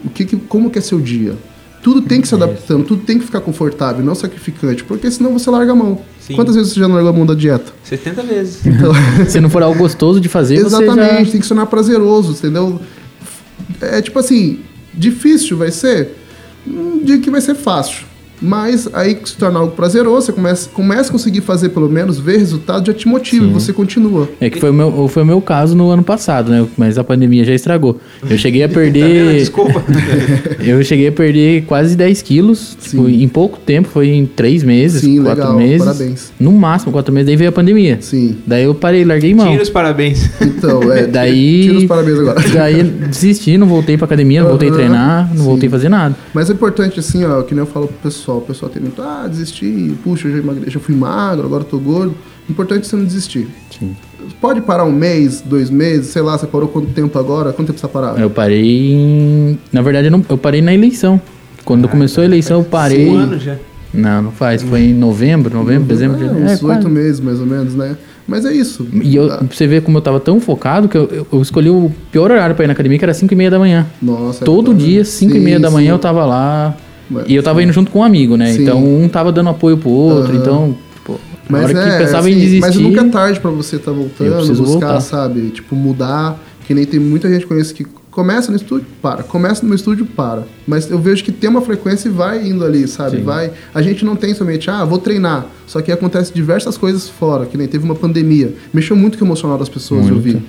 O que, que como que é seu dia? Tudo tem que se adaptando, tudo tem que ficar confortável, não sacrificante, porque senão você larga a mão. Sim. Quantas vezes você já não largou a mão da dieta? 70 vezes. Então, Se não for algo gostoso de fazer, exatamente, já... tem que sonar prazeroso, entendeu? É tipo assim, difícil vai ser? Não digo que vai ser fácil. Mas aí que se torna algo prazeroso, você começa, começa a conseguir fazer pelo menos, ver resultado, já te motiva, e você continua. É que foi o, meu, foi o meu caso no ano passado, né? Mas a pandemia já estragou. Eu cheguei a Tá perder. Desculpa. eu cheguei a perder quase 10 quilos. Tipo, em pouco tempo, foi em 3 meses, Sim, 4 legal, meses. parabéns. No máximo, 4 meses, daí veio a pandemia. Sim. Daí eu parei, larguei mão. Tira os parabéns. Então, é. Daí. Tira os parabéns agora. Daí desisti, não voltei pra academia, não voltei a treinar, não sim. voltei a fazer nada. Mas é importante, assim, ó, que nem eu falo pro pessoal. O pessoal tem muito, ah, desisti, puxa, eu já, emagre... já fui magro, agora eu tô gordo. Importante você não desistir. Sim. Pode parar um mês, dois meses, sei lá, você parou quanto tempo agora? Quanto tempo você parou? Eu parei em. Na verdade, eu, não- eu parei na eleição. Quando começou a eleição, eu parei. Um ano já. Não, não faz. Foi em novembro, novembro, dezembro. É, uns É, oito meses, mais ou menos, né? Mas é isso. E eu, Ah, pra você ver como eu tava tão focado que eu, eu- escolhi o pior horário pra ir na academia, que era 5 e meia da manhã. Nossa, é Todo foda, dia, né? 5 e Sim, meia da manhã, sim. eu tava lá. Mas- E eu tava indo junto com um amigo, né? Sim. Então um tava dando apoio pro outro. Aham. Então, tipo, Mas hora é, que pensava em assim, desistir. Mas nunca é tarde pra você estar Eu voltando, buscar, voltar. sabe? Tipo, mudar. Que nem tem muita gente que conhece que começa no estúdio, para. Começa no estúdio, para. Mas eu vejo que tem uma frequência e vai indo ali, sabe? Sim. Vai. A gente não tem somente, ah, vou treinar. Só que acontece diversas coisas fora, que nem teve uma pandemia. Mexeu muito com o emocional das pessoas, eu vi.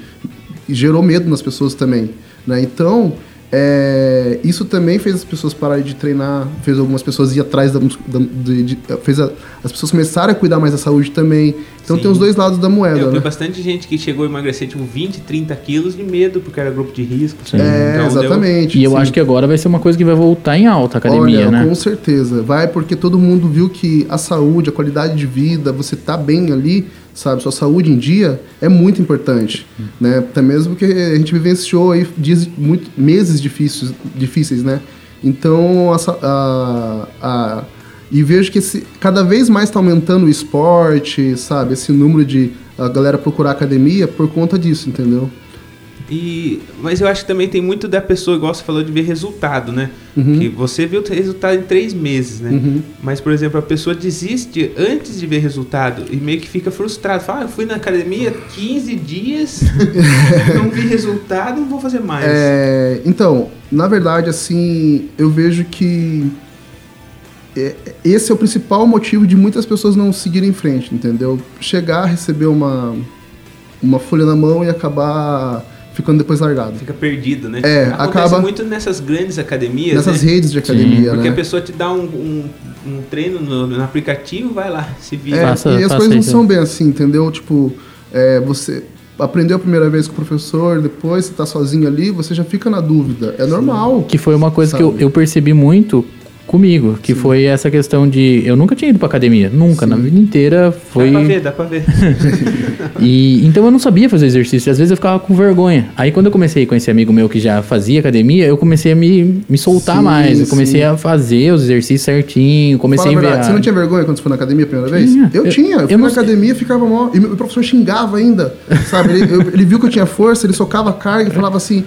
E gerou medo nas pessoas também. Né? Então, é, isso também fez as pessoas pararem de treinar, fez algumas pessoas ir atrás da, da de, de- fez a- as pessoas começarem a cuidar mais da saúde também. Então Sim. tem os dois lados da moeda, Eu vi né? bastante gente que chegou a emagrecer tipo 20, 30 quilos de medo, porque era grupo de risco. Sim. É, Então, deu- exatamente. E eu sim. acho que agora vai ser uma coisa que vai voltar em alta a academia, Olha, né? com certeza. Vai porque todo mundo viu que a saúde, a qualidade de vida, você tá bem ali, sabe? Sua saúde em dia é muito importante, né? Até mesmo porque a gente vivenciou aí dias muito, meses difíceis, difíceis, né? Então, a, a, a- e vejo que esse, cada vez mais está aumentando o esporte, sabe? Esse número de a galera procurar academia por conta disso, entendeu? E, mas eu acho que também tem muito da pessoa, igual você falou, de ver resultado, né? Uhum. Que você vê o resultado em três meses, né? Uhum. Mas, por exemplo, a pessoa desiste antes de ver resultado e meio que fica frustrado. Fala, ah, eu fui na academia 15 dias, não vi resultado, não vou fazer mais. É, então, na verdade, assim, eu vejo que é, esse é o principal motivo de muitas pessoas não seguirem em frente, entendeu? Chegar, receber uma, uma folha na mão e acabar ficando depois largado. Fica perdido, né? É, Acontece acaba- muito nessas grandes academias, Nessas né? redes de academia, Porque né? a pessoa te dá um, um, um treino no, no aplicativo, vai lá, se vira. É, Faça- e as coisas não são bem assim, entendeu? Tipo, é, você aprendeu a primeira vez com o professor, depois você tá sozinho ali, você já fica na dúvida. É normal. Que foi uma coisa que eu, Sabe? eu percebi muito comigo, que foi essa questão de. Eu nunca tinha ido pra academia, nunca, na vida inteira foi. Dá pra ver, dá pra ver. E então eu não sabia fazer exercício, às vezes eu ficava com vergonha. Aí quando eu comecei com esse amigo meu que já fazia academia, eu comecei a me, me soltar Sim, mais. Eu comecei sim. a fazer os exercícios certinho, comecei Fala a você não tinha vergonha quando você foi na academia a primeira vez? Tinha. Eu, Eu- tinha, eu eu fui não na academia, ficava mó. E meu professor xingava ainda, sabe? Ele, eu- ele viu que eu tinha força, ele socava a carga e falava assim,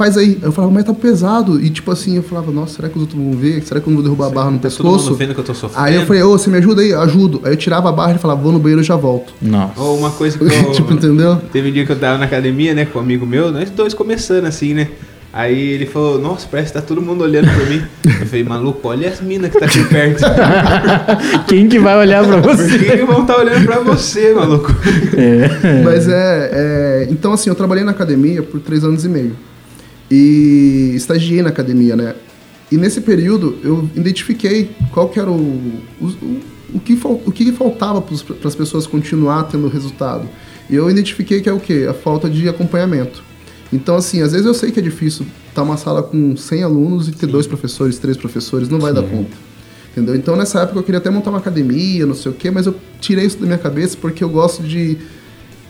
faz aí. Eu falava, mas tá pesado. E tipo assim, eu falava, nossa, será que os outros vão ver? Será que eu não vou derrubar a barra no Tá todo mundo pescoço? vendo que eu tô sofrendo. Aí eu falei, ô, você me ajuda aí? Ajudo. Aí eu tirava a barra e falava, vou no banheiro e já volto. Nossa. Ou uma coisa que eu... tipo, entendeu? Teve um dia que eu tava na academia, né, com um amigo meu, nós dois começando assim, né? Aí ele falou, nossa, parece que tá todo mundo olhando pra mim. Eu falei, maluco, olha as minas que tá aqui perto. Quem que vai olhar pra Por você? que, que vão estar olhando pra você, maluco? É. Mas é, é. Então, assim, eu trabalhei na academia por três anos e meio. E estagiei na academia, né? E nesse período eu identifiquei qual que era o. o, o, que, fal- o que faltava para as pessoas continuar tendo resultado. E eu identifiquei que é o quê? A falta de acompanhamento. Então, assim, às vezes eu sei que é difícil estar uma sala com 100 alunos e ter dois professores, três professores, não vai dar conta. Entendeu? Então, nessa época eu queria até montar uma academia, não sei o quê, mas eu tirei isso da minha cabeça porque eu gosto de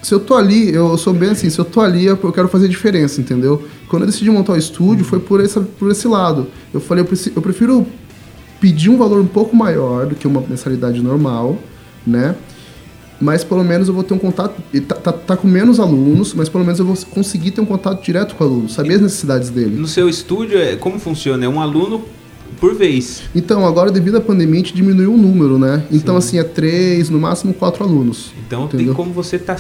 se eu tô ali, eu sou bem assim, se eu tô ali, eu quero fazer diferença, entendeu? Quando eu decidi montar o estúdio, foi por esse, por esse lado. Eu falei, eu, prefiro pedir um valor um pouco maior do que uma mensalidade normal, né? Mas pelo menos eu vou ter um contato. Tá, tá, tá com menos alunos, mas pelo menos eu vou conseguir ter um contato direto com o aluno, saber as necessidades dele. No seu estúdio, é- como funciona? É um aluno por vez. Então, agora, devido à pandemia, a gente diminuiu o número, né? Então, assim, é três, no máximo quatro alunos. Então tem Entendeu? como você tá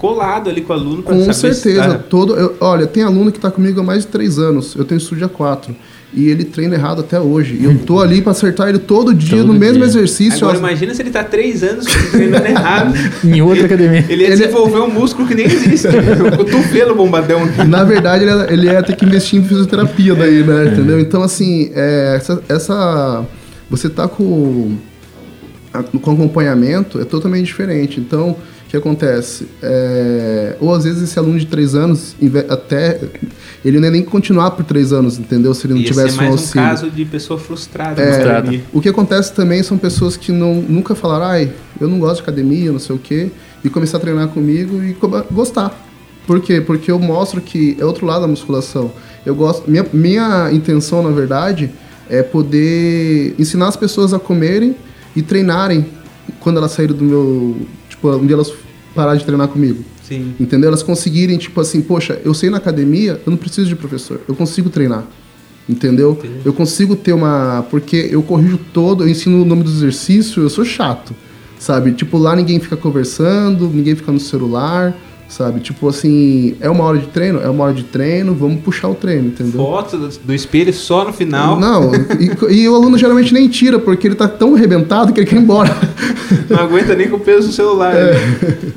colado ali com o aluno Com saber se certeza. tá- Todo, eu- olha, tem aluno que está comigo há mais de três anos. Eu tenho estúdio há quatro. E ele treina errado até hoje. E eu tô ali para acertar ele todo dia, Todo no mesmo dia. exercício. Agora ó. imagina se ele tá três anos treinando errado. Em outra academia. Ele ia Ele- desenvolver um músculo que nem existe. o cotovelo bombadão. Na verdade, ele, ia- ele ia ter que investir em fisioterapia daí, né? Entendeu? Então, assim, é, essa, essa- Você tá com. a- Com acompanhamento é totalmente diferente. Então, que acontece? É, ou às vezes esse aluno de três anos, até. Ele não ia nem continuar por três anos, entendeu? Se ele não Ia tivesse ser um mais um auxílio. caso de pessoa frustrada. É, na Frustrada. O que acontece também são pessoas que não, nunca falaram, ai, eu não gosto de academia, não sei o quê, e começar a treinar comigo e gostar. Por quê? Porque eu mostro que é outro lado da musculação. Eu gosto. Minha, minha intenção, na verdade, é poder ensinar as pessoas a comerem e treinarem quando elas saíram do meu. Tipo, um dia elas pararam de treinar comigo. Sim. Entendeu? Elas conseguirem, tipo assim, poxa, eu sei na academia, eu não preciso de professor, eu consigo treinar. Entendeu? Eu consigo ter uma. Porque eu corrijo todo, eu ensino o nome do exercício, eu sou chato. Sabe? Tipo, lá ninguém fica conversando, ninguém fica no celular, sabe? Tipo assim, é uma hora de treino? É uma hora de treino, vamos puxar o treino, entendeu? Foto do, do espelho só no final. Não, e, e o aluno geralmente nem tira, porque ele tá tão arrebentado que ele quer ir embora. Não aguenta nem com o peso do celular. né?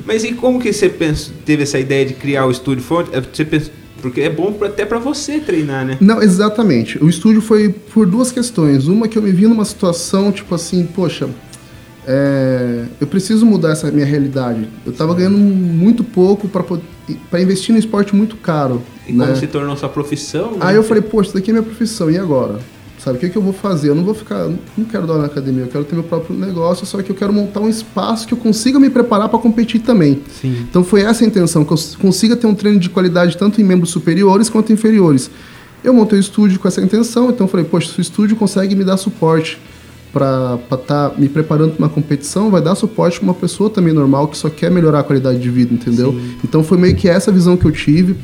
Mas e como que você pensa, teve essa ideia de criar o estúdio fonte? É, Você pensa, porque é bom até pra você treinar, né? Não, exatamente. O estúdio foi por duas questões. Uma que eu me vi numa situação, tipo assim, poxa, é, eu preciso mudar essa minha realidade. Eu tava ganhando muito pouco para investir no esporte muito caro. E né? como se tornou sua profissão, né? Aí eu falei, poxa, isso daqui é minha profissão, e agora? Sabe, o que, que eu vou fazer? Eu não vou ficar, não quero dar na academia, eu quero ter meu próprio negócio, só que eu quero montar um espaço que eu consiga me preparar para competir também. Sim. Então foi essa a intenção, que eu consiga ter um treino de qualidade tanto em membros superiores quanto inferiores. Eu montei o estúdio com essa intenção, então eu falei, poxa, se o estúdio consegue me dar suporte para estar me preparando para uma competição, vai dar suporte para uma pessoa também normal que só quer melhorar a qualidade de vida, entendeu? Então foi meio que essa visão que eu tive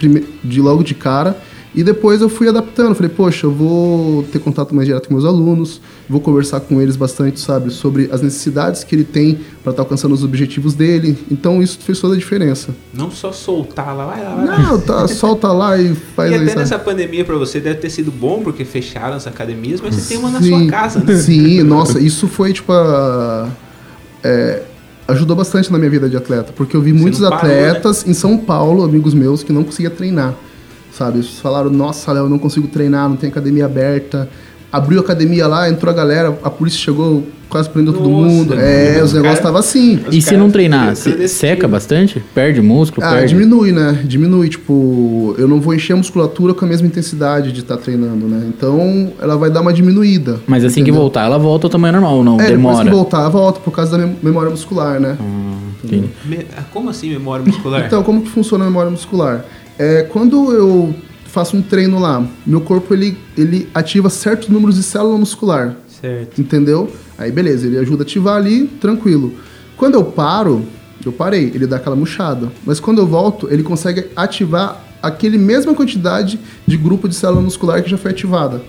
de logo de cara. E depois eu fui adaptando, falei, poxa, eu vou ter contato mais direto com meus alunos, vou conversar com eles bastante, sabe, sobre as necessidades que ele tem para estar alcançando os objetivos dele. Então isso fez toda a diferença. Não só soltar lá, vai lá, vai lá. Não, tá, solta lá e faz E aí, até sabe? nessa pandemia pra você deve ter sido bom, porque fecharam as academias, mas você tem uma na Sim, sua casa, né? Sim, nossa, isso foi tipo a- é, ajudou bastante na minha vida de atleta, porque eu vi muitos não parou, né? atletas em São Paulo, amigos meus, que não conseguiam treinar. Sabe? Eles falaram, nossa, Léo, eu não consigo treinar, não tem academia aberta. Abriu a academia lá, entrou a galera, a polícia chegou, quase prendeu todo Nossa, mundo. mano, É, os os negócios estavam assim. E se não treinar, se- seca bastante? Perde músculo? Ah, perde. diminui, né? Diminui, tipo, eu não vou encher a musculatura com a mesma intensidade de estar treinando, né? Então, ela vai dar uma diminuída. Mas assim que entendeu? voltar, ela volta ao tamanho normal ou não? É, depois Demora. que voltar, volta por causa da mem- memória muscular, né? Ah, Como assim memória muscular? Então, como que funciona a memória muscular? É, quando eu faço um treino lá, meu corpo ele, ele ativa certos números de célula muscular, certo. entendeu? Aí beleza, ele ajuda a ativar ali, tranquilo. Quando eu paro, eu parei, ele dá aquela murchada. Mas quando eu volto, ele consegue ativar aquele mesma quantidade de grupo de célula muscular que já foi ativada.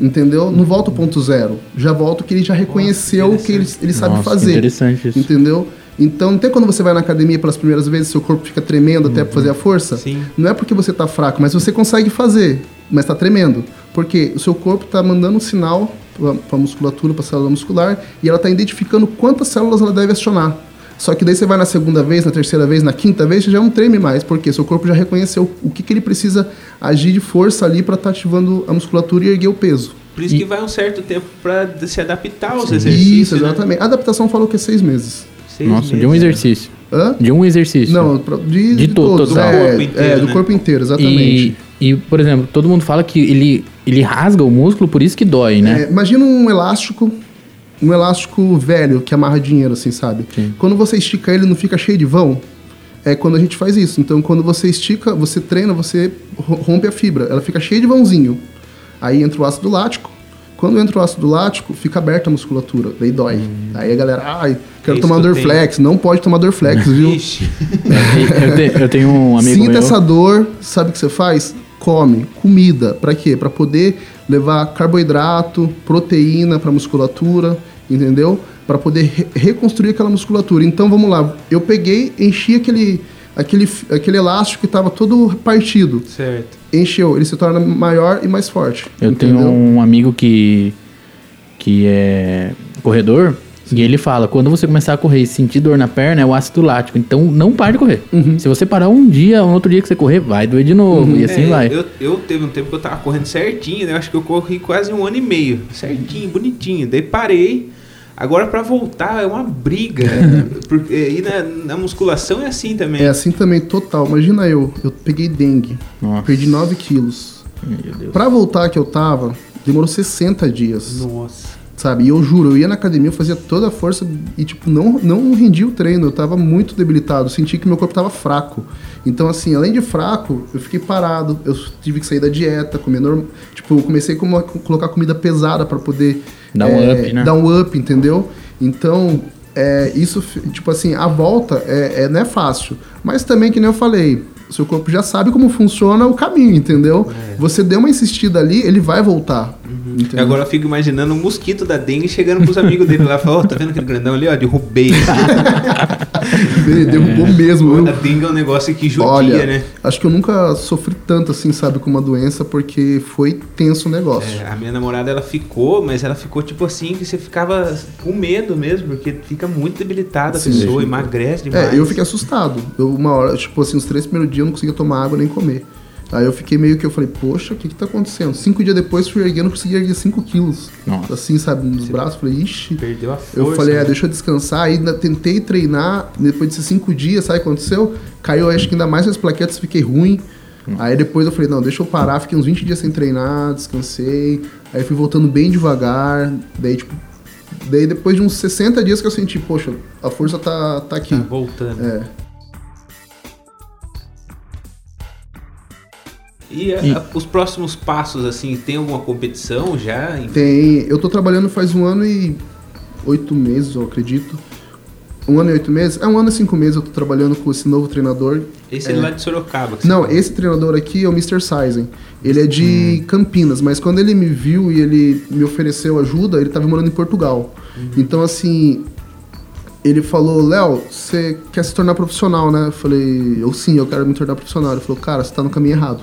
Entendeu? Não volta ao ponto zero. Já volta que ele já reconheceu, o que ele, ele sabe Nossa, fazer. interessante isso. Entendeu? Então, não tem quando você vai na academia pelas primeiras vezes, seu corpo fica tremendo até pra fazer a força? Sim. Não é porque você tá fraco, mas você consegue fazer, mas tá tremendo. Porque o seu corpo tá mandando um sinal pra, pra musculatura, pra célula muscular, e ela tá identificando quantas células ela deve acionar. Só que daí você vai na segunda vez, na terceira vez, na quinta vez, você já não treme mais, porque seu corpo já reconheceu o que, que ele precisa agir de força ali para estar ativando a musculatura e erguer o peso. Por isso que vai um certo tempo pra se adaptar aos exercícios. Isso, né? exatamente. A adaptação falou que é seis meses. Seis Nossa, de meses, um né? exercício. Hã? De um exercício. Não, pra- de, De todo, todos. total. É, Do corpo inteiro, é, do né? corpo inteiro, E, exatamente. e, por exemplo, todo mundo fala que ele, ele rasga o músculo, por isso que dói, né? É, imagina um elástico, um elástico velho que amarra dinheiro, assim, sabe? Sim. Quando você estica ele, não fica cheio de vão. É quando a gente faz isso. Então, quando você estica, você treina, você ro- rompe a fibra. Ela fica cheia de vãozinho. Aí entra o ácido lático. Quando entra o ácido lático, fica aberta a musculatura. Daí dói. Aí a galera, ai, quero É isso tomar que Dorflex. Não pode tomar Dorflex, viu? Ixi. eu, te- eu tenho um amigo Sinta meu. essa dor, sabe o que você faz? Come comida. Pra quê? Pra poder levar carboidrato, proteína pra musculatura, entendeu? Pra poder re- reconstruir aquela musculatura. Então vamos lá. Eu peguei, enchi aquele aquele aquele elástico que estava todo partido. Certo. Encheu, ele se torna maior e mais forte. Eu entendeu? tenho um amigo que, que é corredor e ele fala: quando você começar a correr e sentir dor na perna, é o ácido lático. Então não pare de correr. Uhum. Se você parar um dia, um outro dia que você correr, vai doer de novo. E assim É, vai. Eu, eu teve um tempo que eu tava correndo certinho, né? Eu acho que eu corri quase um ano e meio. Certinho, bonitinho. Daí parei. Agora pra voltar é uma briga. Porque, e na, na musculação é assim também. É assim também, total. Imagina eu, eu peguei dengue, Nossa. perdi 9 quilos. Meu Deus. Pra voltar que eu tava, demorou 60 dias. Nossa. Sabe? E eu juro, eu ia na academia, eu fazia toda a força e, tipo, não, não rendia o treino. Eu tava muito debilitado, senti que meu corpo tava fraco. Então, assim, além de fraco, eu fiquei parado, eu tive que sair da dieta, comer normal. Tipo, eu comecei a colocar comida pesada pra poder Dar um é, up, né? Dar um up, entendeu? Então, é, isso, tipo assim, a volta é, é- não é fácil. Mas também, que nem eu falei, o seu corpo já sabe como funciona o caminho, entendeu? Você deu uma insistida ali, ele vai voltar. E agora eu fico imaginando um mosquito da dengue chegando pros amigos dele lá e falar, ó, tá vendo aquele grandão ali, ó? Derrubei. Derrubou mesmo. a Eu, dengue é um negócio que judia, olha, né? acho que eu nunca sofri tanto assim, sabe, com uma doença, porque foi tenso o negócio. É, a minha namorada ela ficou, mas ela ficou tipo assim que você ficava com medo mesmo, porque fica muito debilitada a Sim, pessoa, emagrece demais. É, eu fiquei assustado. Eu, uma hora, tipo assim, os três primeiros dias eu não conseguia tomar água nem comer. Aí eu fiquei meio que, eu falei, poxa, o que que tá acontecendo? Cinco dias depois fui erguendo, consegui erguer cinco quilos. Nossa. Assim, sabe, nos braços. Falei, ixi. Perdeu a força. Eu falei, é, né? deixa eu descansar. Aí ainda tentei treinar, depois desses cinco dias, sabe o que aconteceu? Caiu, acho que ainda mais as plaquetas, fiquei ruim. Aí depois eu falei, não, deixa eu parar, fiquei uns 20 dias sem treinar, descansei. Aí fui voltando bem devagar. Daí, tipo, daí depois de uns 60 dias que eu senti, poxa, a força tá, tá aqui. Tá voltando. É. E, a- E- a- os próximos passos, assim, tem alguma competição já? Em- Tem. Eu tô trabalhando faz um ano e oito meses, eu acredito. Um ano e oito meses? É um ano e cinco meses eu tô trabalhando com esse novo treinador. Esse é, lá de Sorocaba. Não, esse treinador aqui é o Mr. Sizen. Ele é de Campinas, mas quando ele me viu e ele me ofereceu ajuda, ele tava morando em Portugal. Então, assim, ele falou, Léo, você quer se tornar profissional, né? Eu falei, eu sim, eu quero me tornar profissional. Ele falou, cara, você tá no caminho errado.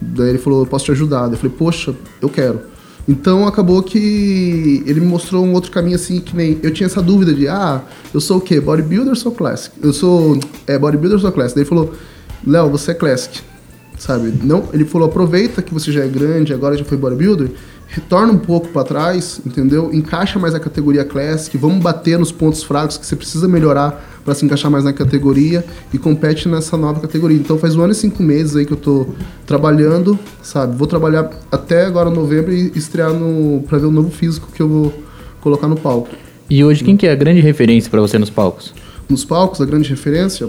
Daí ele falou, eu posso te ajudar. Daí Eu falei, poxa, eu quero. Então acabou que ele me mostrou um outro caminho assim, que nem. Eu tinha essa dúvida de, ah, eu sou o quê? Bodybuilder ou sou classic? Eu sou. É, bodybuilder ou sou classic? Daí ele falou, Léo, você é classic. Sabe? Não, ele falou, aproveita que você já é grande, agora já foi bodybuilder, retorna um pouco pra trás, entendeu? Encaixa mais a categoria classic, vamos bater nos pontos fracos que você precisa melhorar pra se encaixar mais na categoria e compete nessa nova categoria. Então faz um ano e cinco meses aí que eu tô trabalhando, sabe? Vou trabalhar até agora novembro e estrear no para ver o novo físico que eu vou colocar no palco. E hoje, quem que é a grande referência pra você nos palcos? Nos palcos, a grande referência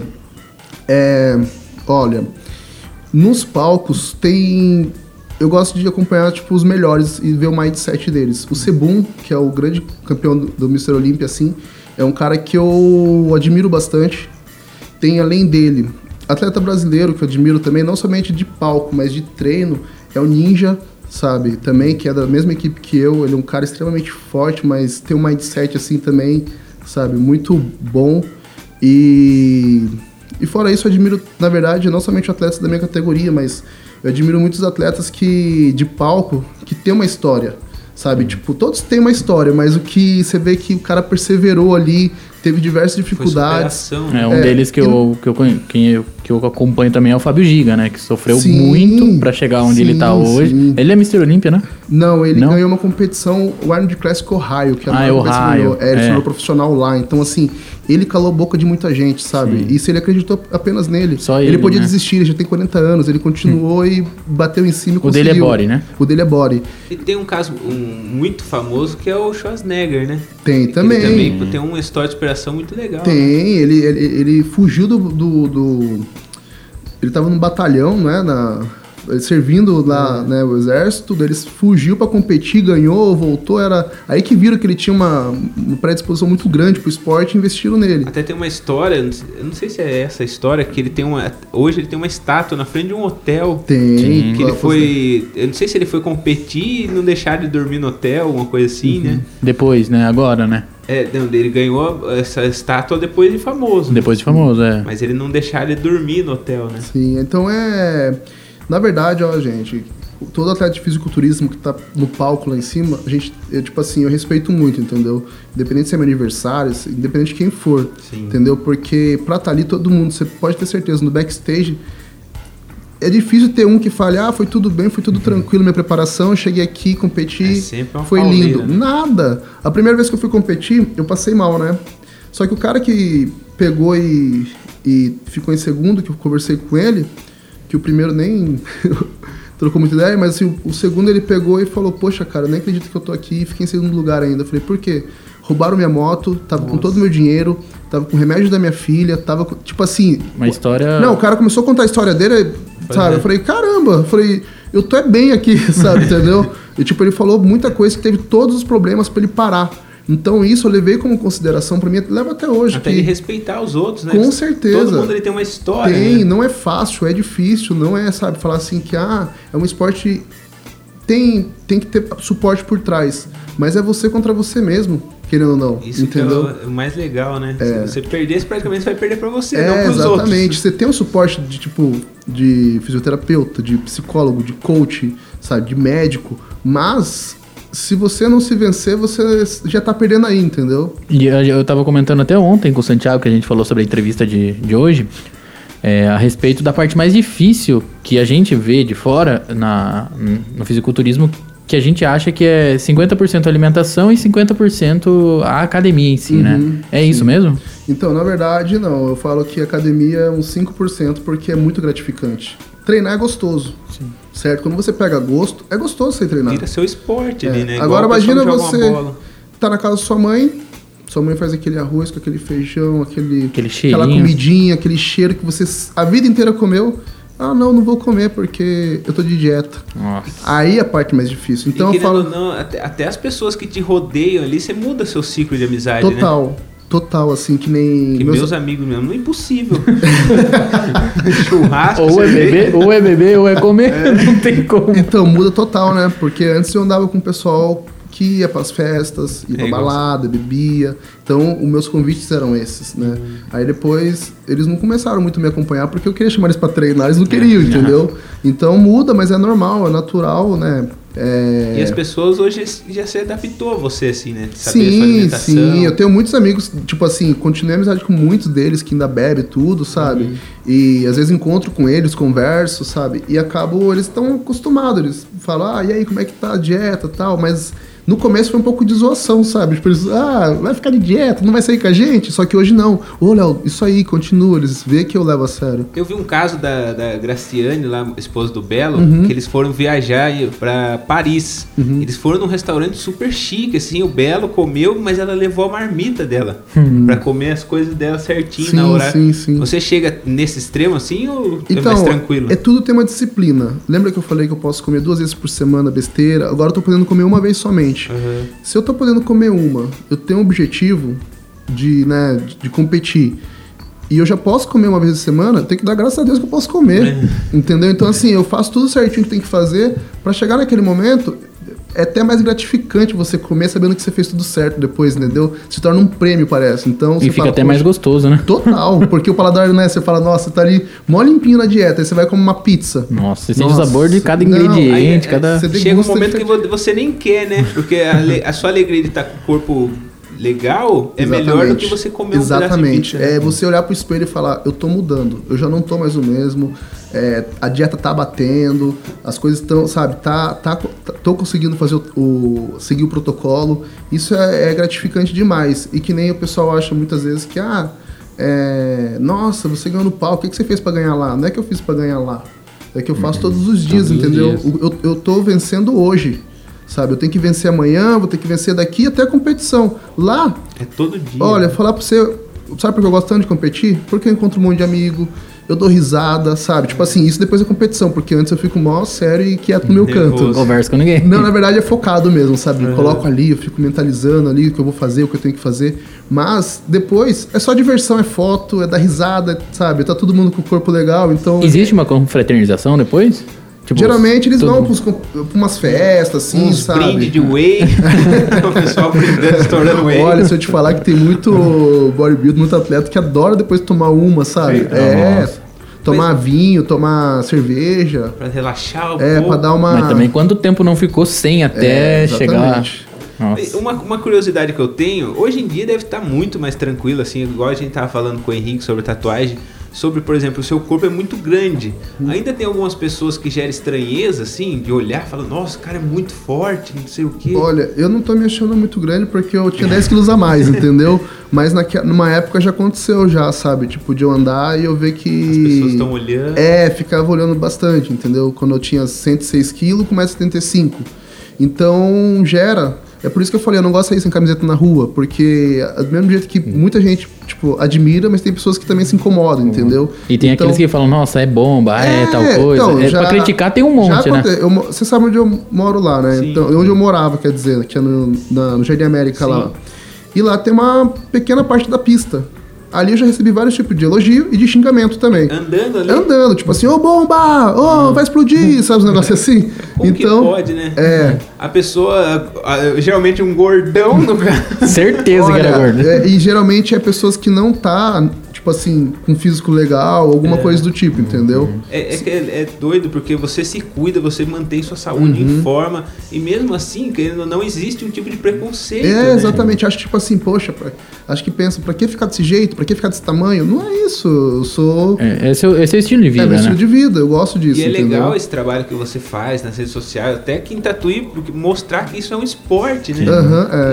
é. Olha, nos palcos tem. Eu gosto de acompanhar tipo, os melhores e ver o mindset deles. O Sebum, que é o grande campeão do, Mr. Olympia, assim, é um cara que eu admiro bastante. Tem além dele, atleta brasileiro que eu admiro também, não somente de palco, mas de treino, é o Ninja, sabe? Também, que é da mesma equipe que eu. Ele é um cara extremamente forte, mas tem um mindset assim também, sabe? Muito bom. E, e fora isso, eu admiro, na verdade, não somente atletas da minha categoria, mas eu admiro muitos atletas que de palco que tem uma história, sabe? Tipo, todos têm uma história, mas o que você vê que o cara perseverou ali, teve diversas dificuldades. É, um É, deles que e- eu, que, eu, quem eu, que eu acompanho também é o Fábio Giga, né? Que sofreu Sim, muito pra chegar onde ele tá sim, hoje. sim. Ele é Mr. Olímpia, né? Não, ele Não? ganhou uma competição, o Arnold Classic Ohio, que é a Ah, maior é Ohio, É, ele é. tornou profissional lá. Então, assim, ele calou a boca de muita gente, sabe? Sim. E se ele acreditou apenas nele. Só ele ele, podia né? desistir, ele já tem 40 anos, ele continuou e bateu em cima e O dele é conseguiu. body, né? O dele é body. E tem um caso um, muito famoso que é o Schwarzenegger, né? Tem Ele também. também tem uma história de superação muito legal. né? Tem, ele, ele, ele fugiu do, do, do- Ele tava num batalhão, né? Na, servindo lá, né, o exército, daí ele fugiu pra competir, ganhou, voltou, era aí que viram que ele tinha uma, uma predisposição muito grande pro esporte e investiram nele. Até tem uma história, eu não sei- se é essa história, que ele tem uma. Hoje ele tem uma estátua na frente de um hotel. Tem, Que ele claro, foi. Eu não sei se ele foi competir e não deixaram de dormir no hotel, alguma coisa assim, Uhum. né? Depois, né? Agora, né? É, não, ele ganhou essa estátua depois de famoso. Depois de famoso, é. Mas ele não deixaram ele dormir no hotel, né? Sim, então é. Na verdade, ó, gente, todo atleta de fisiculturismo que tá no palco lá em cima, a gente, eu, tipo assim, eu respeito muito, entendeu? Independente se é meu aniversário, independente de quem for, Sim. entendeu? Porque pra estar ali todo mundo, você pode ter certeza, no backstage. É difícil ter um que fale, ah, foi tudo bem, foi tudo tranquilo, minha preparação, cheguei aqui, competi, Uhum. É foi pauleira, lindo. né? Nada. A primeira vez que eu fui competir, eu passei mal, né? Só que o cara que pegou e, e ficou em segundo, que eu conversei com ele, que o primeiro nem trocou muita ideia, mas assim, o, segundo ele pegou e falou, poxa, cara, eu nem acredito que eu tô aqui e fiquei em segundo lugar ainda. Eu falei, por quê? Roubaram minha moto, tava com todo o meu dinheiro, tava com o remédio da minha filha, tava com, tipo assim... Uma história. Não, o cara começou a contar a história dele, sabe? é. Eu falei, caramba, eu falei, eu tô é bem aqui, sabe, entendeu? E tipo, ele falou muita coisa que teve todos os problemas pra ele parar. Então isso eu levei como consideração pra mim, leva até hoje. Até que de respeitar os outros, né? Com Todo certeza. mundo ele tem uma história. tem, né? não é fácil, é difícil, não é, sabe, falar assim que ah, é um esporte tem tem que ter suporte por trás, mas é você contra você mesmo, querendo ou não, Isso entendeu? que é o- mais legal, né? É. Se você perder, você praticamente vai perder pra você, não É, pros exatamente. outros. Você tem um suporte de tipo de fisioterapeuta, de psicólogo, de coach, sabe, de médico, mas se você não se vencer, você já tá perdendo aí, entendeu? E eu, eu tava comentando até ontem com o Santiago, que a gente falou sobre a entrevista de, de hoje, é, a respeito da parte mais difícil que a gente vê de fora na, no fisiculturismo, que a gente acha que é 50% alimentação e 50% a academia em si, né? É isso mesmo? Então, na verdade, não. Eu falo que a academia é uns 5% porque é muito gratificante. Treinar é gostoso. Certo? Quando você pega gosto, é gostoso você treinar. Vira seu esporte É. ali, né? Agora imagina você tá na casa da sua mãe, sua mãe faz aquele arroz com aquele feijão, aquele, Aquele aquela cheirinho. comidinha, aquele cheiro que você a vida inteira comeu. Ah, não, não vou comer porque eu tô de dieta. Nossa. Aí é a parte mais difícil. Então e eu falo não, até, até as pessoas que te rodeiam ali, você muda seu ciclo de amizade, né? Total, assim que nem Que meus- meus amigos mesmo, não é impossível. Churrasco, Ou é beber, ou é beber, ou é comer, não tem como. Então, muda total, né? Porque antes eu andava com o pessoal que ia pras festas, ia pra É, balada, bebia. Então, os meus convites eram esses, né? Uhum. Aí depois, eles não começaram muito a me acompanhar porque eu queria chamar eles pra treinar, eles não queriam, entendeu? Então, muda, mas é normal, é natural, né? É... E as pessoas hoje já se adaptou a você, assim, né? Saber Sim, sim. Eu tenho muitos amigos, tipo assim, continuei amizade com muitos deles que ainda bebem tudo, sabe? Uhum. E às vezes encontro com eles, converso, sabe? E acabo, eles estão acostumados, eles falam, ah, e aí, como é que tá a dieta e tal, mas. No começo foi um pouco de zoação, sabe? Tipo, eles, ah, vai ficar de dieta, não vai sair com a gente? Só que hoje não. Ô, Léo, isso aí, continua. Eles vê que eu levo a sério. Eu vi um caso da, da Graciane, lá, esposa do Belo, Uhum. que eles foram viajar pra Paris. Eles foram num restaurante super chique, assim, o Belo comeu, mas ela levou a marmita dela pra comer as coisas dela certinho Sim, na hora. sim, sim. Você chega nesse extremo assim ou é Então, mais tranquilo? é tudo tem uma disciplina. Lembra que eu falei que eu posso comer duas vezes por semana besteira? Agora eu tô podendo comer uma vez somente. Se eu tô podendo comer uma, eu tenho um objetivo de, né, de, de competir. E eu já posso comer uma vez por semana, tem que dar graças a Deus que eu posso comer. É. Entendeu? Então, assim, eu faço tudo certinho que tem que fazer pra chegar naquele momento. É até mais gratificante você comer sabendo que você fez tudo certo depois, entendeu? Se torna um prêmio, parece. Então, E você fica fala, até mais "Poxa, gostoso, né? Total, porque o paladar, né? Você fala, nossa, você tá ali mó limpinho na dieta, aí você vai comer uma pizza. Nossa, você sente o sabor de cada não, ingrediente, Aí, é, cada... você Chega um momento que diferente. vo- você nem quer, né? Porque a, a sua alegria de estar com o corpo legal é melhor do que você comer um Exatamente. pedaço de pizza. É você olhar pro espelho e falar, eu tô mudando, eu já não tô mais o mesmo, é, a dieta tá batendo, as coisas estão, sabe, tá, tá, tá- tô conseguindo fazer o, o- seguir o protocolo. Isso é, é gratificante demais. E que nem o pessoal acha muitas vezes que, ah, é, nossa, você ganhou no pau, o que, que você fez pra ganhar lá? Não é que eu fiz pra ganhar lá. É que eu faço todos os dias, Todos os entendeu? dias. O- Eu, eu tô vencendo hoje. Sabe, eu tenho que vencer amanhã, vou ter que vencer daqui até a competição. Lá, É todo dia. Olha, falar pra você, sabe por que eu gosto tanto de competir? Porque eu encontro um monte de amigo, eu dou risada, sabe? Tipo assim, isso depois da competição, porque antes eu fico mó sério e quieto no meu Nervoso. canto. Conversa com ninguém. Não, na verdade é focado mesmo, sabe? Eu coloco ali, eu fico mentalizando ali o que eu vou fazer, o que eu tenho que fazer. Mas depois é só diversão, é foto, é dar risada, sabe? Tá todo mundo com o corpo legal, então. Existe uma confraternização depois? Tipo, Geralmente eles todo- vão pros, com- pra umas festas, assim, Uns sabe? brinde de whey. o pessoal brindando, estourando whey. Olha, se eu te falar que tem muito bodybuilder, muito atleta que adora depois tomar uma, sabe? Eita, é. nossa. Tomar vinho, tomar cerveja. Pra relaxar o É, corpo. pra dar uma. Mas também quanto tempo não ficou sem até É, chegar... Nossa. Uma, uma curiosidade que eu tenho, hoje em dia deve estar muito mais tranquilo, assim, igual a gente tava falando com o Henrique sobre tatuagem, sobre, por exemplo, o seu corpo é muito grande. Ainda tem algumas pessoas que geram estranheza, assim, de olhar e falar, nossa, o cara é muito forte, não sei o quê. Olha, eu não tô me achando muito grande porque eu tinha 10 quilos a mais, entendeu? Mas naque, numa época já aconteceu já, sabe? Tipo, de eu andar e eu ver que... As pessoas estão olhando. É, ficava olhando bastante, entendeu? Quando eu tinha 106 quilos com 1,75m. Então, gera... É por isso que eu falei, eu não gosto de sair sem camiseta na rua, porque é do mesmo jeito que muita gente, tipo, admira, mas tem pessoas que também se incomodam, entendeu? E tem Então- aqueles que falam, nossa, é bomba, ah, é, tal coisa. então, é, já- pra criticar tem um já monte, né? eu Você sabe onde eu moro lá, né? Sim. Então, onde eu morava, quer dizer, que é no, na- no Jardim América Sim. lá. E lá tem uma pequena parte da pista. Ali eu já recebi vários tipos de elogio e de xingamento também. Andando ali. Andando, tipo assim, ô bomba! Ô, vai explodir! Sabe os negócios assim? Como que então, pode, né? é. A pessoa, geralmente um gordão no caso. Certeza que era Olha, gordo. é, e geralmente é pessoas que não tá, tipo assim, com físico legal, alguma coisa do tipo, entendeu? É, é, que é, é doido porque você se cuida, você mantém sua saúde Uhum. em forma e mesmo assim, querendo não, existe um tipo de preconceito. É, né? exatamente. Acho tipo assim, poxa, pra- acho que pensa, pra que ficar desse jeito? Pra que ficar desse tamanho? Não é isso. Eu sou. É, esse, é o- esse é o estilo de É, vida, meu né? estilo de vida, eu gosto disso. E é entendeu? legal esse trabalho que você faz nas redes sociais, até aqui em Tatuí, porque mostrar que isso é um esporte, né?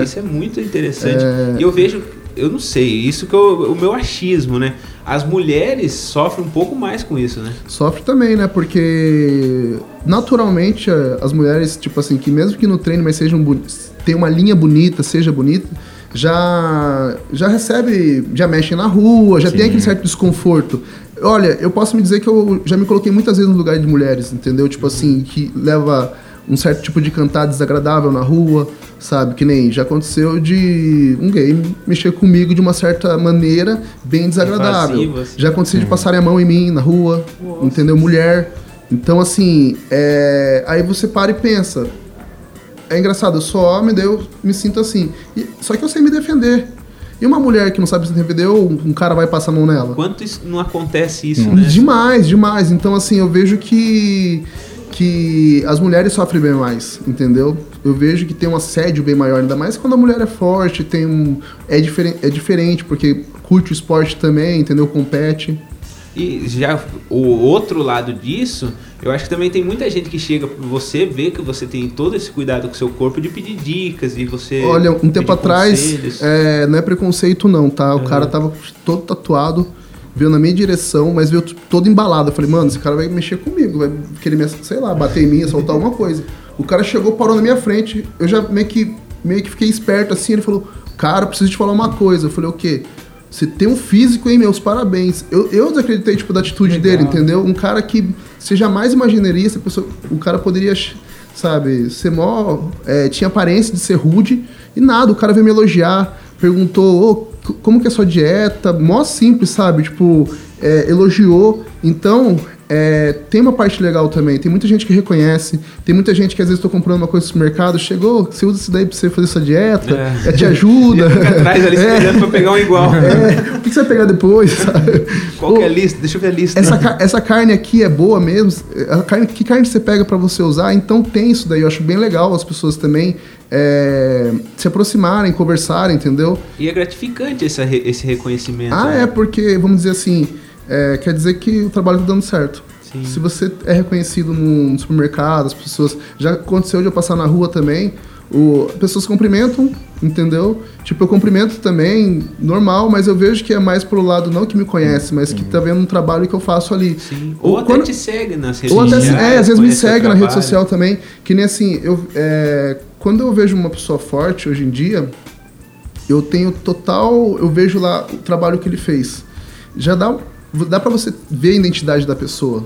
É. Isso é muito interessante. É. E eu vejo, eu não sei, isso que é o, meu achismo, né? As mulheres sofrem um pouco mais com isso, né? Sofre também, né? Porque naturalmente a- as mulheres, tipo assim, que mesmo que no treino, mas sejam tem uma linha bonita, seja bonita, já já recebe, já mexem na rua, já tem aquele certo desconforto. Olha, eu posso me dizer que eu já me coloquei muitas vezes no lugar de mulheres, entendeu? Tipo assim, que leva um certo tipo de cantar desagradável na rua, sabe? Que nem já aconteceu de um gay mexer comigo de uma certa maneira bem desagradável. Invasivo, assim. Já aconteceu de passarem a mão em mim na rua, entendeu? Mulher. Então, assim, é... aí você para e pensa. É engraçado, eu sou homem, daí eu me sinto assim. E- Só que eu sei me defender. E uma mulher que não sabe se defender, ou um cara vai passar a mão nela? Quanto isso, não acontece isso, né? Demais, demais. Então, assim, eu vejo que, que as mulheres sofrem bem mais, entendeu? Eu vejo que tem um assédio bem maior, ainda mais quando a mulher é forte, tem um. É, diferen, é diferente, porque curte o esporte também, entendeu? Compete. E já o outro lado disso, eu acho que também tem muita gente que chega pra você ver que você tem todo esse cuidado com o seu corpo de pedir dicas e você. Olha, um tempo atrás, é, não é preconceito não, tá? O cara tava todo tatuado, veio na minha direção, mas veio todo embalado. Eu falei, mano, esse cara vai mexer comigo, vai querer, me, sei lá, bater em mim, soltar alguma coisa. O cara chegou, parou na minha frente, eu já meio que, meio que fiquei esperto assim, ele falou, cara, preciso te falar uma coisa. Eu falei, o quê? Você tem um físico, hein, meus parabéns. Eu, eu desacreditei, tipo, da atitude dele, entendeu? Um cara que você jamais imaginaria, essa pessoa, o cara poderia sabe, ser mó. é, tinha aparência de ser rude e nada, o cara veio me elogiar, perguntou, ô, c- como que é a sua dieta? Mó simples, sabe? Tipo, é, elogiou. Então, é, tem uma parte legal também. Tem muita gente que reconhece, tem muita gente que às vezes tô comprando uma coisa no supermercado, chegou, você usa isso daí pra você fazer essa dieta, É. é, te ajuda. Atrás ali É, esperando pra pegar um igual. é, o que você vai pegar depois, sabe? Qual que é a lista? Deixa eu ver a lista. essa, essa carne aqui é boa mesmo? A carne, que carne você pega pra você usar? Então tem isso daí. Eu acho bem legal as pessoas também é, se aproximarem, conversarem, entendeu? E é gratificante essa re- esse reconhecimento. Ah, né? é porque, vamos dizer assim, é, quer dizer que o trabalho tá dando certo. Sim. Se você é reconhecido no, no supermercado, as pessoas. Já aconteceu de eu passar na rua também. O, as pessoas cumprimentam, entendeu? Tipo, eu cumprimento também, normal, mas eu vejo que é mais pro lado não que me conhece, mas que tá vendo um trabalho que eu faço ali. Sim. Ou, até quando- te segue nas redes ou até, sociais. é, às vezes me segue na rede social também. Que nem assim, eu, é, quando eu vejo uma pessoa forte hoje em dia, eu tenho total. Eu vejo lá o trabalho que ele fez. Já dá, dá para você ver a identidade da pessoa.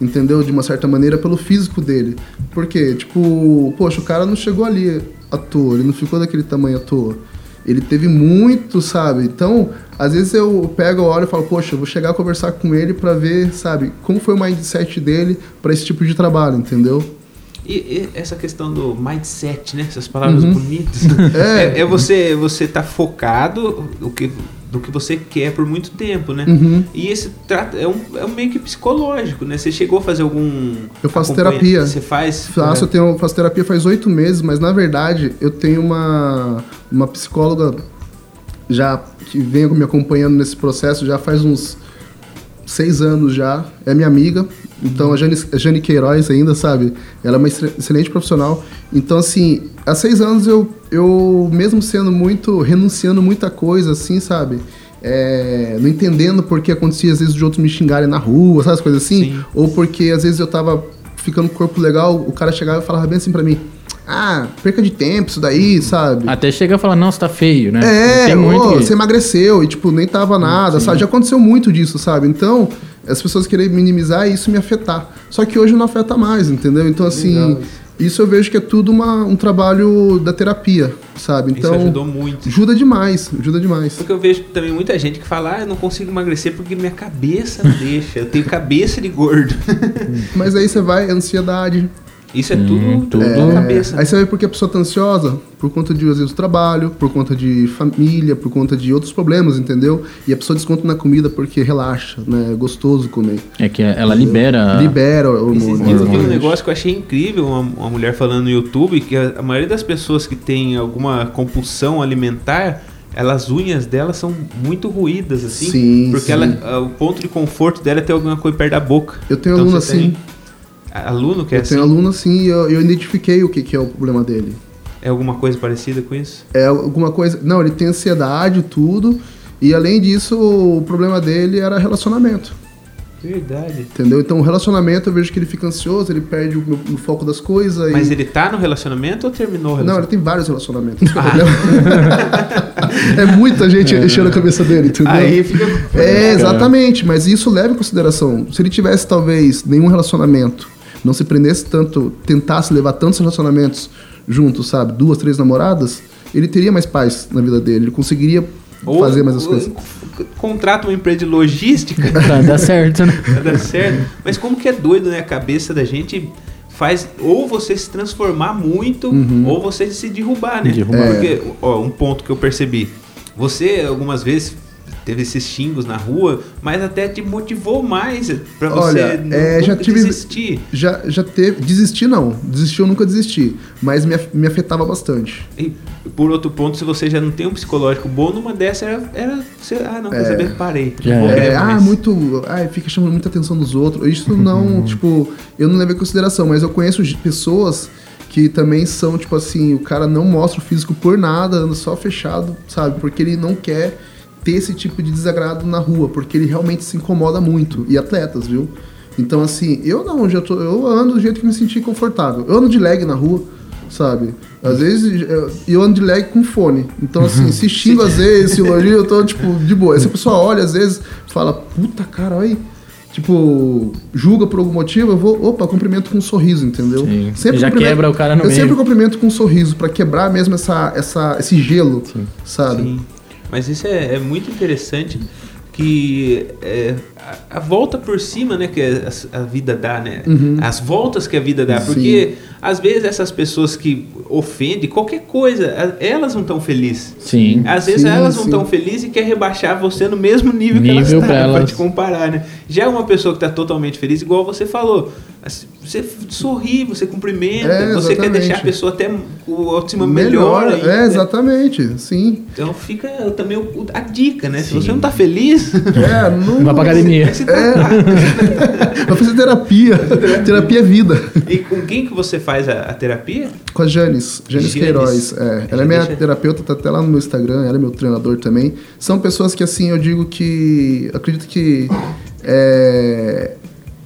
Entendeu? De uma certa maneira, pelo físico dele. Porque, tipo, poxa, o cara não chegou ali à toa, ele não ficou daquele tamanho à toa. Ele teve muito, sabe? Então, às vezes eu pego, eu olho e falo, poxa, eu vou chegar a conversar com ele pra ver, sabe, como foi o mindset dele pra esse tipo de trabalho, entendeu? E, e essa questão do mindset, né? Essas palavras Uhum. bonitas. É. É, é você você tá focado do que, do que você quer por muito tempo, né? Uhum. E esse é, um, é um meio que psicológico, né? Você chegou a fazer algum. Eu faço terapia. Você faz. Faço, eu tenho, faço terapia faz oito meses, mas na verdade eu tenho uma, uma psicóloga já que vem me acompanhando nesse processo já faz uns seis anos já. É minha amiga. Então a Jane, a Jane Queiroz ainda, sabe? Ela é uma excelente profissional. Então, assim, há seis anos eu, eu mesmo sendo muito, renunciando muita coisa, assim, sabe? É, não entendendo por que acontecia às vezes de outros me xingarem na rua, sabe as coisas assim? Sim. Ou porque às vezes eu tava ficando com o corpo legal, o cara chegava e falava bem assim pra mim: Ah, perca de tempo isso daí, sabe? Até chega a falar, não, você tá feio, né? É, ô, você emagreceu e, tipo, nem tava nada, sabe? Já aconteceu muito disso, sabe? Então, as pessoas querem minimizar e isso me afetar. Só que hoje não afeta mais, entendeu? Então, assim, Legal Isso eu vejo que é tudo uma, um trabalho da terapia, sabe? Então, Isso ajudou muito. ajuda demais, ajuda demais. Porque eu vejo também muita gente que fala, ah, eu não consigo emagrecer porque minha cabeça não deixa. Eu tenho cabeça de gordo. Mas aí você vai, ansiedade. Isso é Hum, tudo, tudo na cabeça. Aí você vê porque a pessoa tá ansiosa por conta de, às vezes, do trabalho, por conta de família, por conta de outros problemas, entendeu? E a pessoa desconta na comida porque relaxa, né? É gostoso comer. É que ela libera. Libera o Esses hormônio. dias um negócio que eu achei incrível, uma, uma mulher falando no YouTube, que a, a maioria das pessoas que tem alguma compulsão alimentar, elas, as unhas delas são muito ruídas, assim. Sim, porque sim. Ela, a- o ponto de conforto dela é ter alguma coisa perto da boca. Eu tenho Então tem- assim. A- Aluno que é Eu assim? tenho aluno assim e eu, eu identifiquei o que, que é o problema dele. É alguma coisa parecida com isso? É alguma coisa. Não, ele tem ansiedade, tudo. E além disso, o problema dele era relacionamento. Verdade. Entendeu? Então, o relacionamento eu vejo que ele fica ansioso, ele perde o, o foco das coisas. Mas e... ele tá no relacionamento ou terminou o Não, ele relacionamento? tem vários relacionamentos. que é é muita gente enchendo a cabeça dele, entendeu? Aí fica. É, exatamente, mas isso leva em consideração. Se ele tivesse, talvez, nenhum relacionamento, não se prendesse tanto, tentasse levar tantos relacionamentos juntos, sabe? Duas, três namoradas, ele teria mais paz na vida dele, ele conseguiria Ou- fazer mais as ou- coisas. Contrata uma empresa de logística Pra dar certo, né? pra dar certo. Mas como que é doido, né? A cabeça da gente faz ou você se transformar muito Uhum. ou você se derrubar, né? Derrubar. Porque, ó, um ponto que eu percebi. Você algumas vezes teve esses xingos na rua, mas até te motivou mais pra você Olha, nu- é, já tive- desistir. Já, já teve. Desistir não. Desistir eu nunca desisti. Mas me, me afetava bastante. E por outro ponto, se você já não tem um psicológico bom, numa dessa era, era você, ah, não, quer saber, parei. Não É, É, ah, muito. Ah, fica chamando muita atenção dos outros. Isso não, tipo, eu não levei em consideração, mas eu conheço pessoas que também são, tipo assim, o cara não mostra o físico por nada, anda só fechado, sabe? Porque ele não quer ter esse tipo de desagrado na rua, porque ele realmente se incomoda muito. E atletas, viu? Então, assim, eu não, já tô, eu ando do jeito que me senti confortável. Eu ando de leg na rua, sabe? Às vezes eu, eu ando de leg com fone. Então, assim, se xingo às vezes, se elogio, eu tô, tipo, de boa. Aí se a pessoa olha, às vezes, fala, puta cara, olha aí. Tipo, julga por algum motivo, eu vou, opa, cumprimento com um sorriso, entendeu? Sim. Já cumprimento- quebra o cara no Eu meio. sempre cumprimento com um sorriso, pra quebrar mesmo essa, essa, esse gelo, sabe? Sim. Mas isso é, é muito interessante que é, a, a volta por cima, né, que a, a vida dá, né? As voltas que a vida dá, Uhum. Sim. porque às vezes essas pessoas que ofendem qualquer coisa, elas não estão felizes. Sim. Às vezes Sim, elas não sim. estão felizes e quer rebaixar você no mesmo nível, que Nível elas estão, pra pra, elas. te comparar, né? Já uma pessoa que está totalmente feliz, igual você falou, assim, você sorri, você cumprimenta, É, você quer deixar a pessoa até o autoestima melhor. Melhor, ainda. é, exatamente, sim. Então fica também a dica, né? Se você não tá feliz, É, não. Vai pra academia. Vai se tratar. Vai fazer terapia. terapia é vida. E com quem que você faz a, a terapia? Com a Janis, Janis. Queiroz. É, ela é minha Deixa- terapeuta, tá até lá no meu Instagram, ela é meu treinador também. São pessoas que, assim, eu digo que. Acredito que. é,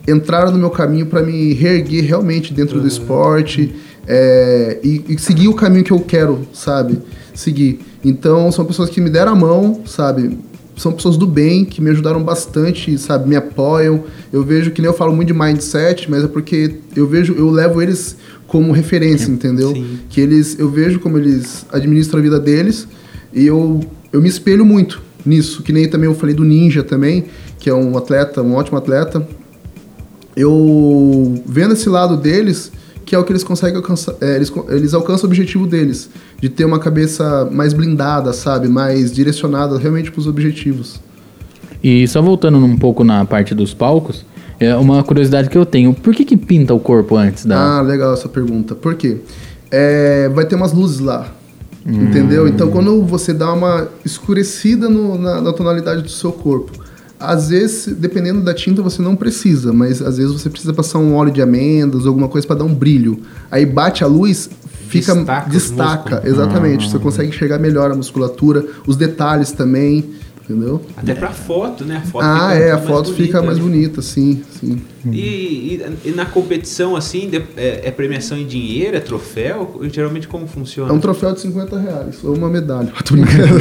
entraram no meu caminho para me reerguer realmente dentro do esporte é, e, e seguir o caminho que eu quero, sabe? Seguir. Então, são pessoas que me deram a mão, sabe? São pessoas do bem que me ajudaram bastante, sabe? Me apoiam. Eu vejo que nem eu falo muito de mindset, mas é porque eu vejo, eu levo eles como referência, entendeu? Sim. Que eles, eu vejo como eles administram a vida deles e eu, eu me espelho muito nisso. Que nem também eu falei do Ninja também, que é um atleta, um ótimo atleta. Eu vendo esse lado deles, que é o que eles conseguem alcançar, é, eles, eles alcançam o objetivo deles, de ter uma cabeça mais blindada, sabe? Mais direcionada realmente para os objetivos. E só voltando um pouco na parte dos palcos, é uma curiosidade que eu tenho. Por que que pinta o corpo antes da... Ah, legal essa pergunta. Por quê? É, vai ter umas luzes lá. Entendeu? Então, quando você dá uma escurecida no- na, na tonalidade do seu corpo, às vezes, dependendo da tinta, você não precisa, mas às vezes você precisa passar um óleo de amêndoas, alguma coisa para dar um brilho. Aí bate a luz, fica Destaca destaca, exatamente. Você consegue enxergar melhor a musculatura, os detalhes também, entendeu? Até pra foto, né? A foto ah, é, a mais foto bonita, fica mais né? bonita, sim, sim. E, e- e na competição, assim, de- é, é premiação em dinheiro, é troféu? Geralmente como funciona? É um troféu de 50 reais, ou uma medalha. Tô brincando.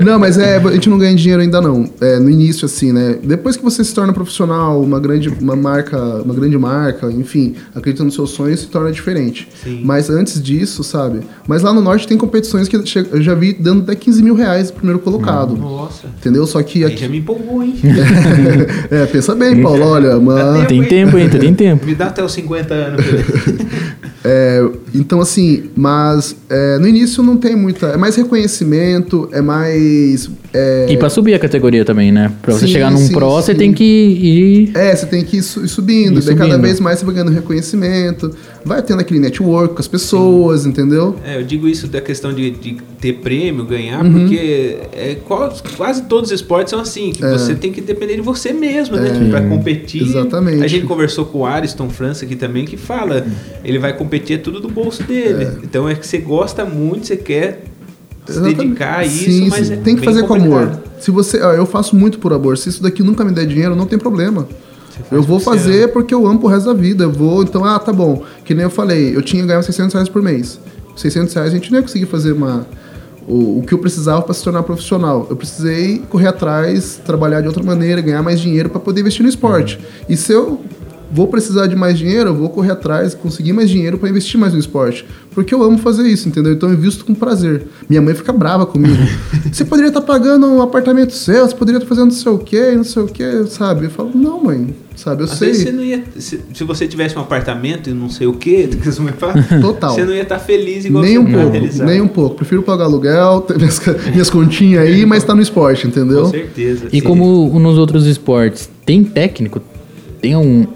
não, mas é, a gente não ganha dinheiro ainda não. É, no início, assim, né? Depois que você se torna profissional, uma grande, uma marca, uma grande marca, enfim, acredita nos seus sonhos, se torna diferente. Sim. Mas antes disso, sabe? Mas lá no norte tem competições que eu já vi dando até 15 mil reais pro primeiro colocado. Nossa. Entendeu? Só que Aí aqui. já me empolgou, hein? é, pensa bem, Paulo. Olha, uma. Tem tempo ainda, tem tempo. Me dá até os 50 anos. É, então, assim, mas é, no início não tem muita. É mais reconhecimento, é mais. É, E pra subir a categoria também, né? Pra você Sim, chegar num sim, pro, você sim. tem que ir. é, você tem que ir, su- ir subindo. Ir Daí cada vez mais você vai ganhando reconhecimento. Vai tendo aquele network com as pessoas, entendeu? É, eu digo isso da questão de, de ter prêmio, ganhar, Uhum. porque é, qual- quase todos os esportes são assim, que você tem que depender de você mesmo, né? Pra competir. É. Exatamente. A gente conversou com o Ariston França aqui também, que fala, ele vai competir é tudo do bolso dele. Então é que você gosta muito, você quer se Exatamente. dedicar a isso, Sim, mas sim. é tem que fazer com amor. complicado. Se você, ó, eu faço muito por amor. Se isso daqui nunca me der dinheiro, não tem problema. Eu vou fazer porque eu amo pro resto da vida. Eu vou, então, ah, tá bom. Que nem eu falei, eu tinha ganhado 600 reais por mês. 600 reais a gente não ia conseguir fazer uma, o, o que eu precisava para se tornar profissional. Eu precisei correr atrás, trabalhar de outra maneira, ganhar mais dinheiro para poder investir no esporte. E se eu vou precisar de mais dinheiro, eu vou correr atrás, conseguir mais dinheiro para investir mais no esporte. Porque eu amo fazer isso, entendeu? Então eu invisto com prazer. Minha mãe fica brava comigo. você poderia estar pagando um apartamento seu, você poderia estar fazendo não sei o quê, não sei o quê, sabe? Eu falo, não, mãe, sabe? Eu Às sei. você não ia. Se, se você tivesse um apartamento e não sei o quê, Total. você não ia estar feliz igual Nem você um tá pouco, realizado. nem um pouco. Prefiro pagar aluguel, ter minhas, minhas continhas aí, mas tá no esporte, entendeu? Com certeza. E sim. como nos outros esportes tem técnico, tem um,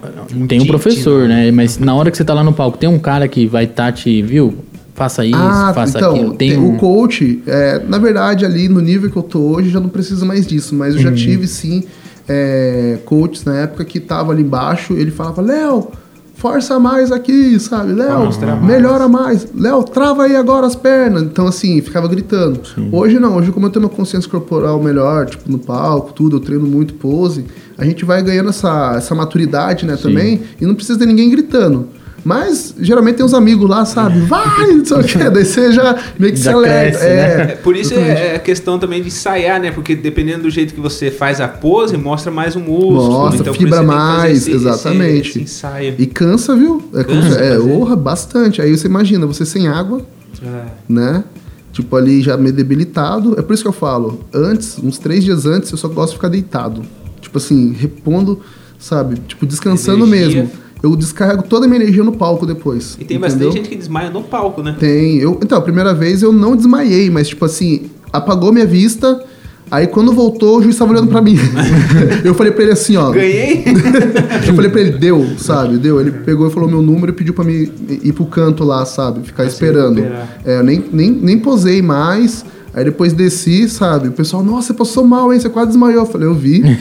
tem um professor, né? Mas na hora que você tá lá no palco, tem um cara que vai estar te, viu? Faça isso, Ah, faça então, aquilo. Tem, tem um... o coach, é, na verdade, ali no nível que eu tô hoje, já não preciso mais disso, mas Uhum. eu já tive sim é, coaches na época que tava ali embaixo, ele falava, Léo, força mais aqui, sabe? Léo, mostrar mais." melhora mais. Léo, trava aí agora as pernas. Então, assim, ficava gritando. Hoje não, hoje como eu tenho uma consciência corporal melhor, tipo, no palco, tudo, eu treino muito pose, a gente vai ganhando essa, essa maturidade, né, também, e não precisa ter ninguém gritando. Mas geralmente tem uns amigos lá, sabe? Vai, não sei o quê. Daí você já meio que Já se cresce, é, É, por isso exatamente. é a questão também de ensaiar, né? Porque dependendo do jeito que você faz a pose, mostra mais o músculo. Mostra, então, fibra que mais, esse- exatamente. Esse, esse ensaio. E cansa, viu? É, Cansa é honra bastante. Aí você imagina, você sem água, É. né? Tipo, ali já meio debilitado. É por isso que eu falo, antes, uns três dias antes, eu só gosto de ficar deitado. Tipo assim, repondo, sabe? Tipo, descansando Energia. mesmo. Eu descarrego toda a minha energia no palco depois. E tem entendeu? bastante gente que desmaia no palco, né? Tem. Eu, então, a primeira vez eu não desmaiei, mas tipo assim, apagou minha vista. Aí quando voltou, o juiz tava olhando pra mim. eu falei pra ele assim, ó. Ganhei! Eu falei pra ele, deu, sabe? Deu. Ele pegou e falou meu número e pediu pra mim ir pro canto lá, sabe? Ficar esperando. É, eu nem, nem, nem posei mais. Aí depois desci, sabe? O pessoal, nossa, você passou mal, hein? Você quase desmaiou. Eu falei, eu vi.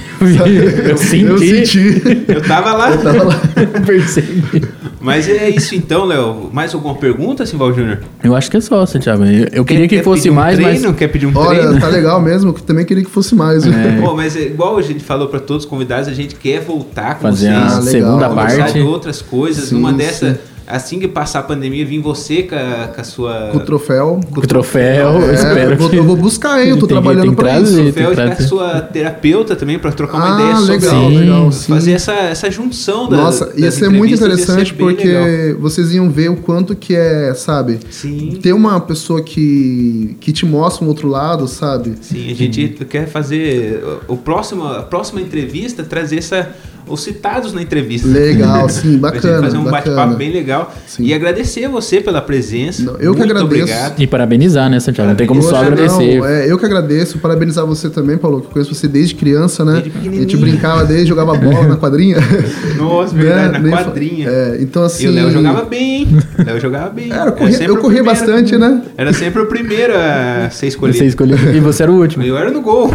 Eu senti. Eu senti. Eu tava lá. Eu tava lá. Percebi. Mas é isso então, Léo. Mais alguma pergunta, Simval Júnior? Eu acho que é só, Santiago. Eu, eu queria que Quer fosse pedir um mais, treino? mas. Quer pedir um Olha, treino? tá legal mesmo. que Também queria que fosse mais. viu? Pô, mas é igual a gente falou pra todos os convidados, a gente quer voltar com Fazer vocês. a Ah, legal. segunda conversar parte. de outras coisas. Sim, Numa dessa, sim. Assim que passar a pandemia, vir você com a, com a sua. Com o troféu. Com o troféu, eu É, espero eu vou, eu vou buscar, hein? Eu tô Tem trabalhando tem que pra trazer. isso. tem troféu e com a sua terapeuta também, pra trocar uma Ah, ideia sobre legal, Sim. legal. Sim. fazer essa, essa junção da. Nossa, ia ser muito ser interessante bem porque legal. vocês iam ver o quanto que é, sabe? Sim. Ter uma pessoa que, que te mostra um outro lado, sabe? Sim, a gente quer fazer o o próximo, a próxima entrevista, trazer essa, os citados na entrevista. Legal, sim, Pra gente bacana, fazer um bate-papo bacana. bem legal. Sim. E agradecer a você pela presença. Não, eu que Muito agradeço. Obrigado. E parabenizar, né, Santiago? Não tem como só agradecer. não, é, eu que agradeço, parabenizar você também, Paulo, que eu conheço você desde criança, né? Desde a gente brincava desde, jogava bola na quadrinha. Nossa, Né? verdade, na Nem fa- quadrinha. É, então assim... E o Léo jogava bem, hein? O Léo jogava bem. Era, eu corria- eu corria bastante, né? Era sempre o primeiro a ser escolhido. Você escolheu. E você era o último. Eu era no gol.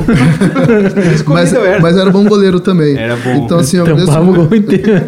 Mas, eu era. mas era bom goleiro também. Era bom. Então, assim, eu agradeço, Tampava o gol inteiro.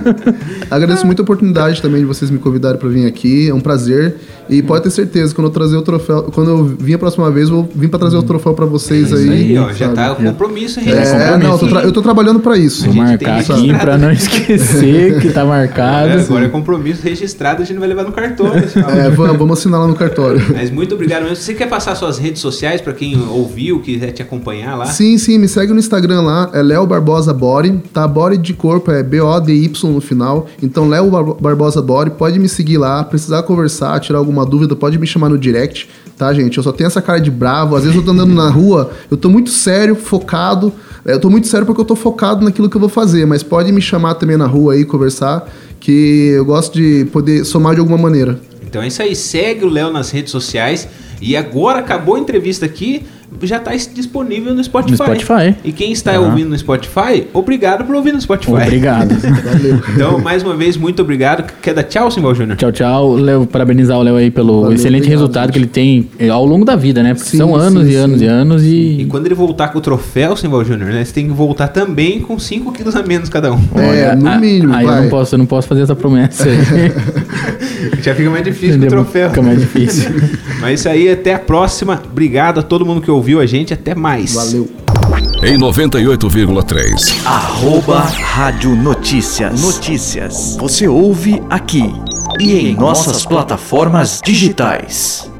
agradeço muito a oportunidade também de vocês me convidarem para vir aqui. É um prazer. E pode ter certeza, quando eu trazer o troféu, quando eu vim a próxima vez, eu vou vir para trazer o troféu para vocês É Isso aí, ó, já tá o compromisso É, registrado. não, eu tô, tra- eu tô trabalhando para isso. Vou gente marcar aqui registrado. pra não esquecer que tá marcado. É, agora é compromisso registrado, a gente vai levar no cartório. É, vamos, vamos assinar lá no cartório. Mas muito obrigado mesmo. Você quer passar suas redes sociais para quem ouviu, quiser te acompanhar lá? Sim, sim, me segue no Instagram lá, é Léo Barbosa Body, tá? Body de corpo é B-O-D-Y no final. Então, Léo Bar- Barbosa Body, pode me seguir lá, precisar conversar, tirar alguma dúvida, pode me chamar no direct, tá, gente? Eu só tenho essa cara de bravo, às vezes eu tô andando na rua, eu tô muito sério, focado. É, Eu tô muito sério porque eu tô focado naquilo que eu vou fazer, mas pode me chamar também na rua aí, conversar, que eu gosto de poder somar de alguma maneira. Então é isso aí, segue o Léo nas redes sociais. E agora acabou a entrevista aqui, já está disponível no Spotify. No Spotify. E quem está Ah. ouvindo no Spotify, obrigado por ouvir no Spotify. Obrigado. Valeu. Então, mais uma vez, muito obrigado. Quer dar tchau, Simval Júnior? Tchau, tchau. Léo, parabenizar o Léo aí pelo Valeu, excelente obrigado, resultado gente. que ele tem eh, ao longo da vida, né? Porque Sim, são anos sim, e anos sim. e anos E e. quando ele voltar com o troféu, Simval Júnior, né? Você tem que voltar também com 5 quilos a menos cada um. É, no a- mínimo, Aí eu não posso, eu não posso fazer essa promessa aí. Já fica mais difícil com o troféu. Fica mais difícil. Mas isso aí, até a próxima. Obrigado a todo mundo que ouviu a gente. Até mais. Valeu. Em 98,3. Arroba Rádio Notícias. Notícias. Você ouve aqui e em nossas plataformas digitais.